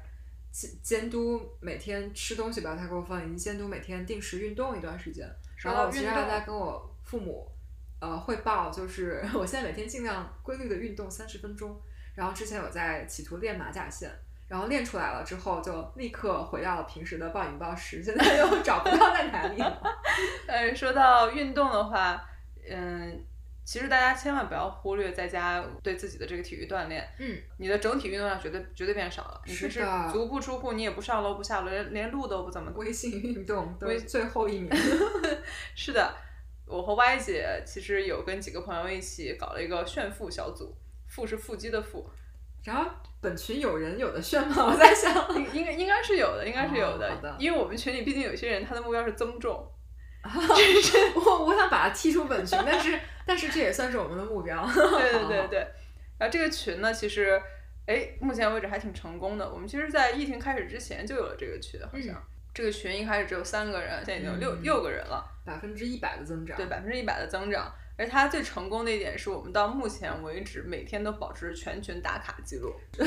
S2: 监监督每天吃东西不要太过分，以及监督每天定时运动一段时间。然后我其实还在跟我父母呃汇报，就是 我现在每天尽量规律的运动三十分钟。然后之前有在企图练马甲线，然后练出来了之后就立刻回到了平时的暴饮暴食，现在又找不到在哪里了。
S1: 呃，说到运动的话，嗯，其实大家千万不要忽略在家对自己的这个体育锻炼。
S2: 嗯，
S1: 你的整体运动量绝对绝对变少了。你
S2: 是
S1: 平时足不出户，你也不上楼不下楼，连连路都不怎么
S2: 微信运动都
S1: 微
S2: 是最后一名。
S1: 是的，我和 Y 姐其实有跟几个朋友一起搞了一个炫富小组，富是腹肌的富，
S2: 然后本群有人有的炫吗？我在想，
S1: 应应该应该是有的，应该是有
S2: 哦的
S1: 因为我们群里毕竟有些人他的目标是增重，
S2: 我我想把他踢出本群，但是 但是这也算是我们的目标。
S1: 对对对 对。然后这个群呢，其实哎，目前为止还挺成功的。我们其实，在疫情开始之前就有了这个群，好像、
S2: 嗯
S1: 这个群一开始只有三个人，现在已经有六、
S2: 嗯
S1: 六个人了，
S2: 百分之一百的增长。
S1: 对，百分之一百的增长。而它最成功的一点是我们到目前为止每天都保持全群打卡记录。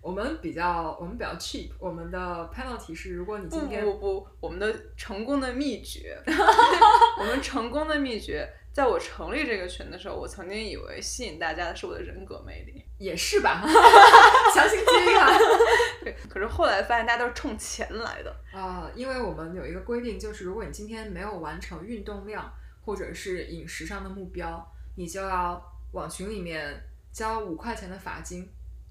S2: 我们比较我们比较 cheap，我们的 penalty 是如果你今天
S1: 不不，我们的成功的秘诀，我们成功的秘诀，在我成立这个群的时候，我曾经以为吸引大家的是我的人格魅力，
S2: 也是吧，强行接一个。
S1: 对，可是后来发现大家都是冲钱来的。
S2: 啊、因为我们有一个规定，就是如果你今天没有完成运动量或者是饮食上的目标，你就要往群里面交五块钱的罚金。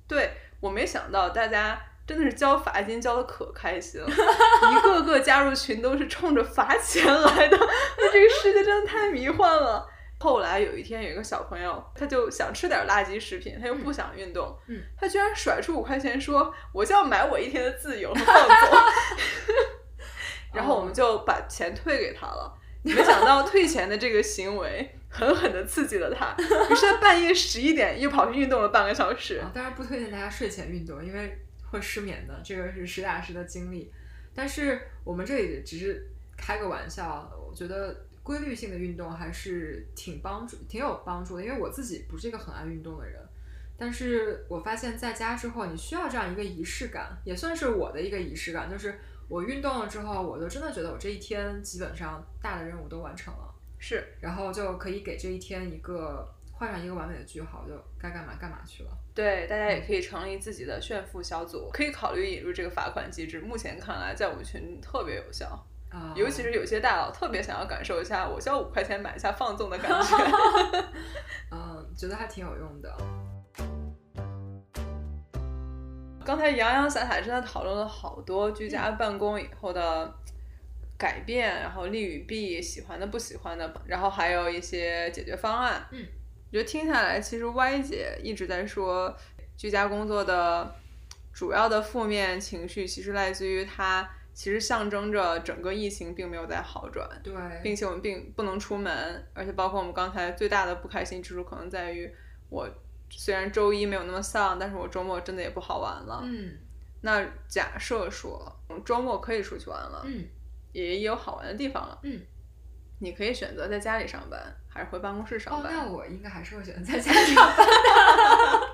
S1: 对我没想到大家真的是交罚金交的可开心了，一个个加入群都是冲着罚钱来的，那这个世界真的太迷幻了。后来有一天，有一个小朋友，他就想吃点垃圾食品，他又不想运动，
S2: 嗯，
S1: 他居然甩出五块钱说：“我就要买我一天的自由和放纵。”然后我们就把钱退给他了。没想到退钱的这个行为狠狠的刺激了他，于是他半夜十一点又跑去运动了半个小时。
S2: 当然不推荐大家睡前运动，因为会失眠的，这个是实打实的经历。但是我们这里只是开个玩笑，我觉得规律性的运动还是挺帮助、挺有帮助的。因为我自己不是一个很爱运动的人，但是我发现在家之后，你需要这样一个仪式感，也算是我的一个仪式感，就是我运动了之后，我就真的觉得我这一天基本上大的任务都完成了，
S1: 是，
S2: 然后就可以给这一天一个画上一个完美的句号，就该干嘛干嘛去了。
S1: 对，大家也可以成立自己的炫富小组，可以考虑引入这个罚款机制。目前看来，在我们群特别有效，
S2: 啊、
S1: 尤其是有些大佬特别想要感受一下我交五块钱买一下放纵的感觉。
S2: 嗯，觉得还挺有用的。
S1: 刚才洋洋洒洒真的讨论了好多居家办公以后的改变，然后利与弊，喜欢的不喜欢的，然后还有一些解决方案。
S2: 嗯，
S1: 我觉得听下来，其实 Y 姐一直在说居家工作的主要的负面情绪，其实来自于它其实象征着整个疫情并没有在好转。
S2: 对，
S1: 并且我们并不能出门，而且包括我们刚才最大的不开心之处，可能在于我虽然周一没有那么丧，但是我周末真的也不好玩了。
S2: 嗯
S1: 那假设说周末可以出去玩了，
S2: 嗯
S1: 也有好玩的地方了，
S2: 嗯。
S1: 你可以选择在家里上班，还是回办公室上
S2: 哦，
S1: 班。
S2: 那我应该还是会选择在家里上班的。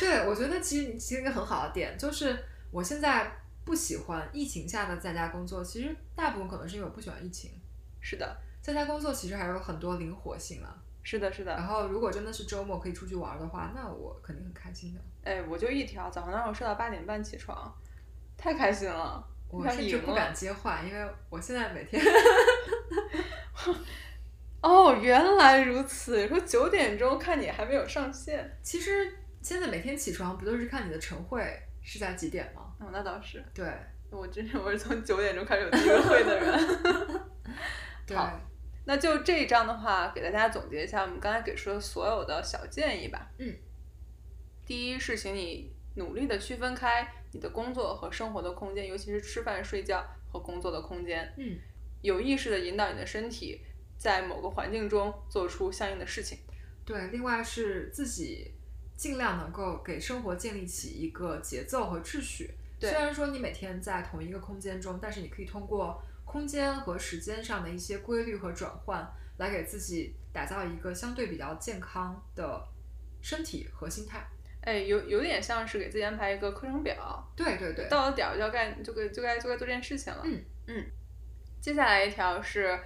S2: 对，我觉得其实其实一个很好的点就是，我现在不喜欢疫情下的在家工作，其实大部分可能是因为我不喜欢疫情。
S1: 是的，
S2: 在家工作其实还有很多灵活性啊。
S1: 是的，是的。
S2: 然后如果真的是周末可以出去玩的话，那我肯定很开心的。
S1: 哎，我就一条，早上让我睡到八点半起床，太开心了。
S2: 我
S1: 像赢了
S2: 甚至不敢接话，因为我现在每天
S1: 哦，原来如此。说九点钟看你还没有上线，
S2: 其实现在每天起床不都是看你的晨会是在几点吗？
S1: 哦，那倒是。
S2: 对
S1: 我之前我是从九点钟开始有机会的人。
S2: 对，
S1: 好那就这一章的话，给大家总结一下我们刚才给出的所有的小建议吧。
S2: 嗯。
S1: 第一是，请你努力的区分开你的工作和生活的空间，尤其是吃饭、睡觉和工作的空间。
S2: 嗯
S1: 有意识的引导你的身体在某个环境中做出相应的事情。
S2: 对，另外是自己尽量能够给生活建立起一个节奏和秩序。
S1: 对
S2: 虽然说你每天在同一个空间中，但是你可以通过空间和时间上的一些规律和转换，来给自己打造一个相对比较健康的身体和心态。
S1: 哎，有有点像是给自己安排一个课程表，
S2: 对对对，
S1: 到了点儿就要干，就该就该就该做这件事情了。
S2: 嗯
S1: 嗯。接下来一条是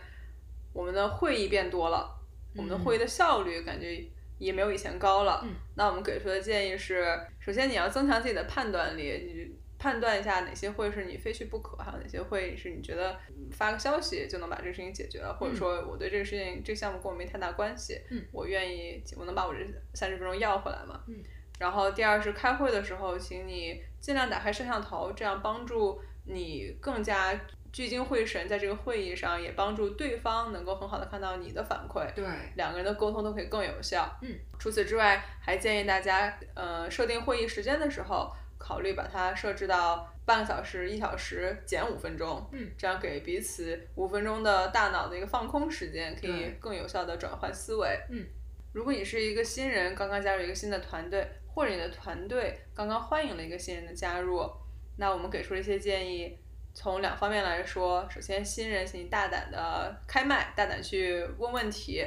S1: 我们的会议变多了，我们的会议的效率感觉也没有以前高了。
S2: 嗯。
S1: 那我们给出的建议是，首先你要增强自己的判断力，你判断一下哪些会是你非去不可，还有哪些会是你觉得发个消息就能把这个事情解决了，或者说我对这个事情这个项目跟我没太大关系，
S2: 嗯
S1: 我愿意我能把我这三十分钟要回来吗。
S2: 嗯。
S1: 然后第二是开会的时候，请你尽量打开摄像头，这样帮助你更加聚精会神在这个会议上，也帮助对方能够很好的看到你的反馈，
S2: 对，
S1: 两个人的沟通都可以更有效。
S2: 嗯，
S1: 除此之外，还建议大家，呃，设定会议时间的时候，考虑把它设置到半个小时、一小时减五分钟，
S2: 嗯，
S1: 这样给彼此五分钟的大脑的一个放空时间，可以更有效的转换思维。
S2: 嗯，
S1: 如果你是一个新人，刚刚加入一个新的团队，或者你的团队刚刚欢迎了一个新人的加入，那我们给出了一些建议。从两方面来说，首先新人请你大胆的开麦，大胆去问问题，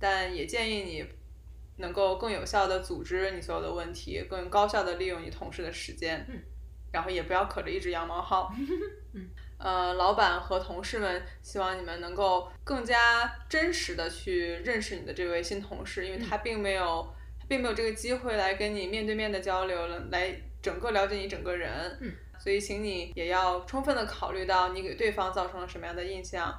S1: 但也建议你能够更有效的组织你所有的问题，更高效的利用你同事的时间，
S2: 嗯，
S1: 然后也不要可着一只羊毛薅，
S2: 嗯，
S1: 呃，老板和同事们希望你们能够更加真实的去认识你的这位新同事，因为他并没有、他并没有这个机会来跟你面对面的交流了，来整个了解你整个人，
S2: 嗯，
S1: 所以请你也要充分的考虑到你给对方造成了什么样的印象，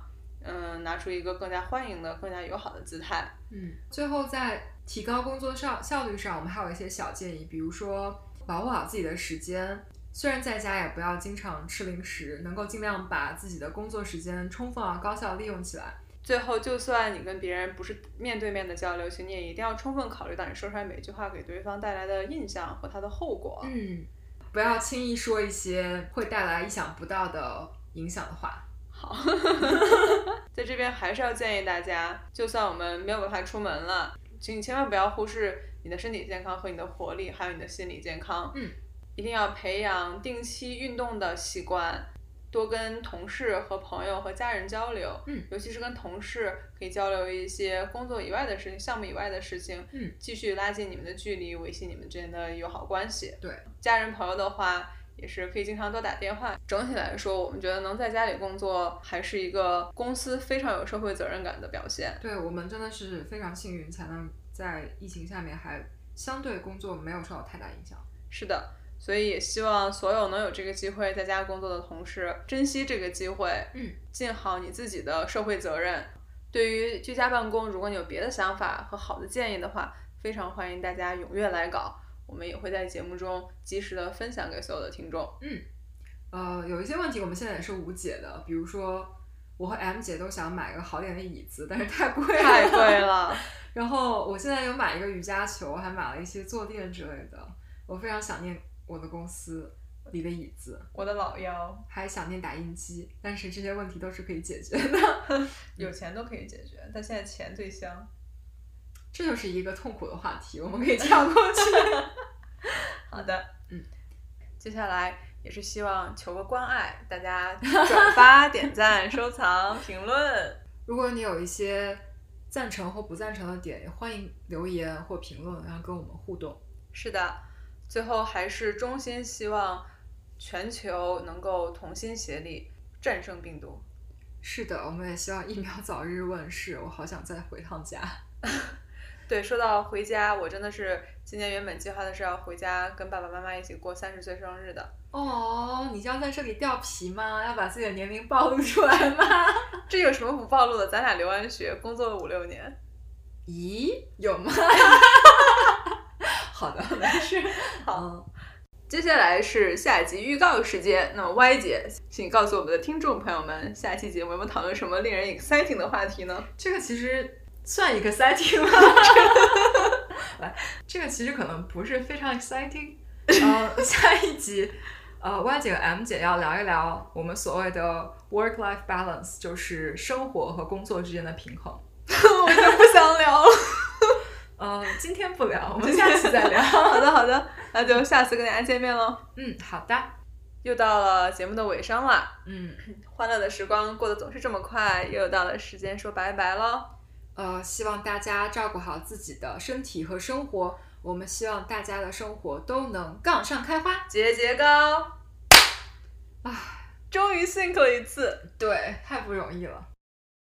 S1: 嗯，拿出一个更加欢迎的、更加友好的姿态。
S2: 嗯，最后在提高工作效效率上，我们还有一些小建议，比如说保护好自己的时间。虽然在家也不要经常吃零食，能够尽量把自己的工作时间充分而高效利用起来。
S1: 最后，就算你跟别人不是面对面的交流，其实你也一定要充分考虑到你说出来每句话给对方带来的印象和它的后果。
S2: 嗯，不要轻易说一些会带来意想不到的影响的话。
S1: 好，在这边还是要建议大家，就算我们没有办法出门了，请你千万不要忽视你的身体健康和你的活力，还有你的心理健康。
S2: 嗯，
S1: 一定要培养定期运动的习惯。多跟同事和朋友和家人交流，
S2: 嗯，
S1: 尤其是跟同事可以交流一些工作以外的事情、项目以外的事情，
S2: 嗯，
S1: 继续拉近你们的距离，维系你们之间的友好关系。
S2: 对，
S1: 家人朋友的话也是可以经常多打电话。整体来说，我们觉得能在家里工作还是一个公司非常有社会责任感的表现。
S2: 对我们真的是非常幸运，才能在疫情下面还相对工作没有受到太大影响。
S1: 是的。所以也希望所有能有这个机会在家工作的同事珍惜这个机会，
S2: 嗯，
S1: 尽好你自己的社会责任。对于居家办公，如果你有别的想法和好的建议的话，非常欢迎大家踊跃来稿，我们也会在节目中及时的分享给所有的听众。
S2: 嗯，呃，有一些问题我们现在也是无解的，比如说我和 M 姐都想买个好点的椅子，但是太贵了，
S1: 太贵了。
S2: 然后我现在有买一个瑜伽球，还买了一些坐垫之类的，我非常想念。我的公司里的椅子，
S1: 我的老腰，
S2: 还想念打印机，但是这些问题都是可以解决的，
S1: 有钱都可以解决，但现在钱最香，
S2: 这就是一个痛苦的话题，我们可以跳过去。
S1: 好的，
S2: 嗯，
S1: 接下来也是希望求个关爱，大家 转发、点赞、收藏、评论。
S2: 如果你有一些赞成或不赞成的点，也欢迎留言或评论，然后跟我们互动。
S1: 是的。最后还是衷心希望全球能够同心协力战胜病毒。
S2: 是的，我们也希望疫苗早日问世。我好想再回趟家。
S1: 对，说到回家，我真的是今年原本计划的是要回家跟爸爸妈妈一起过三十岁生日的。
S2: 哦，你要在这里掉皮吗？要把自己的年龄暴露出来吗？
S1: 这有什么不暴露的？咱俩留完学，工作了五六年。
S2: 咦，有吗？好的，没事。
S1: 好，接下来是下集预告时间。那么 Y 姐，请告诉我们的听众朋友们，下期节目有没有讨论什么令人 exciting 的话题呢？
S2: 这个其实算一个 exciting 吗？来，这个其实可能不是非常 exciting。呃，下一集，呃，Y 姐和 M 姐要聊一聊我们所谓的 work-life balance，就是生活和工作之间的平衡。
S1: 我就不想聊了。
S2: 呃，今天不聊，我们下次再聊。
S1: 好的，好的，那就下次跟大家见面喽。
S2: 嗯，好的。
S1: 又到了节目的尾声了，
S2: 嗯，
S1: 欢乐的时光过得总是这么快，又到了时间说拜拜喽。
S2: 呃，希望大家照顾好自己的身体和生活，我们希望大家的生活都能杠上开花，
S1: 节节高。
S2: 啊，
S1: 终于 think 了一次，
S2: 对，太不容易了。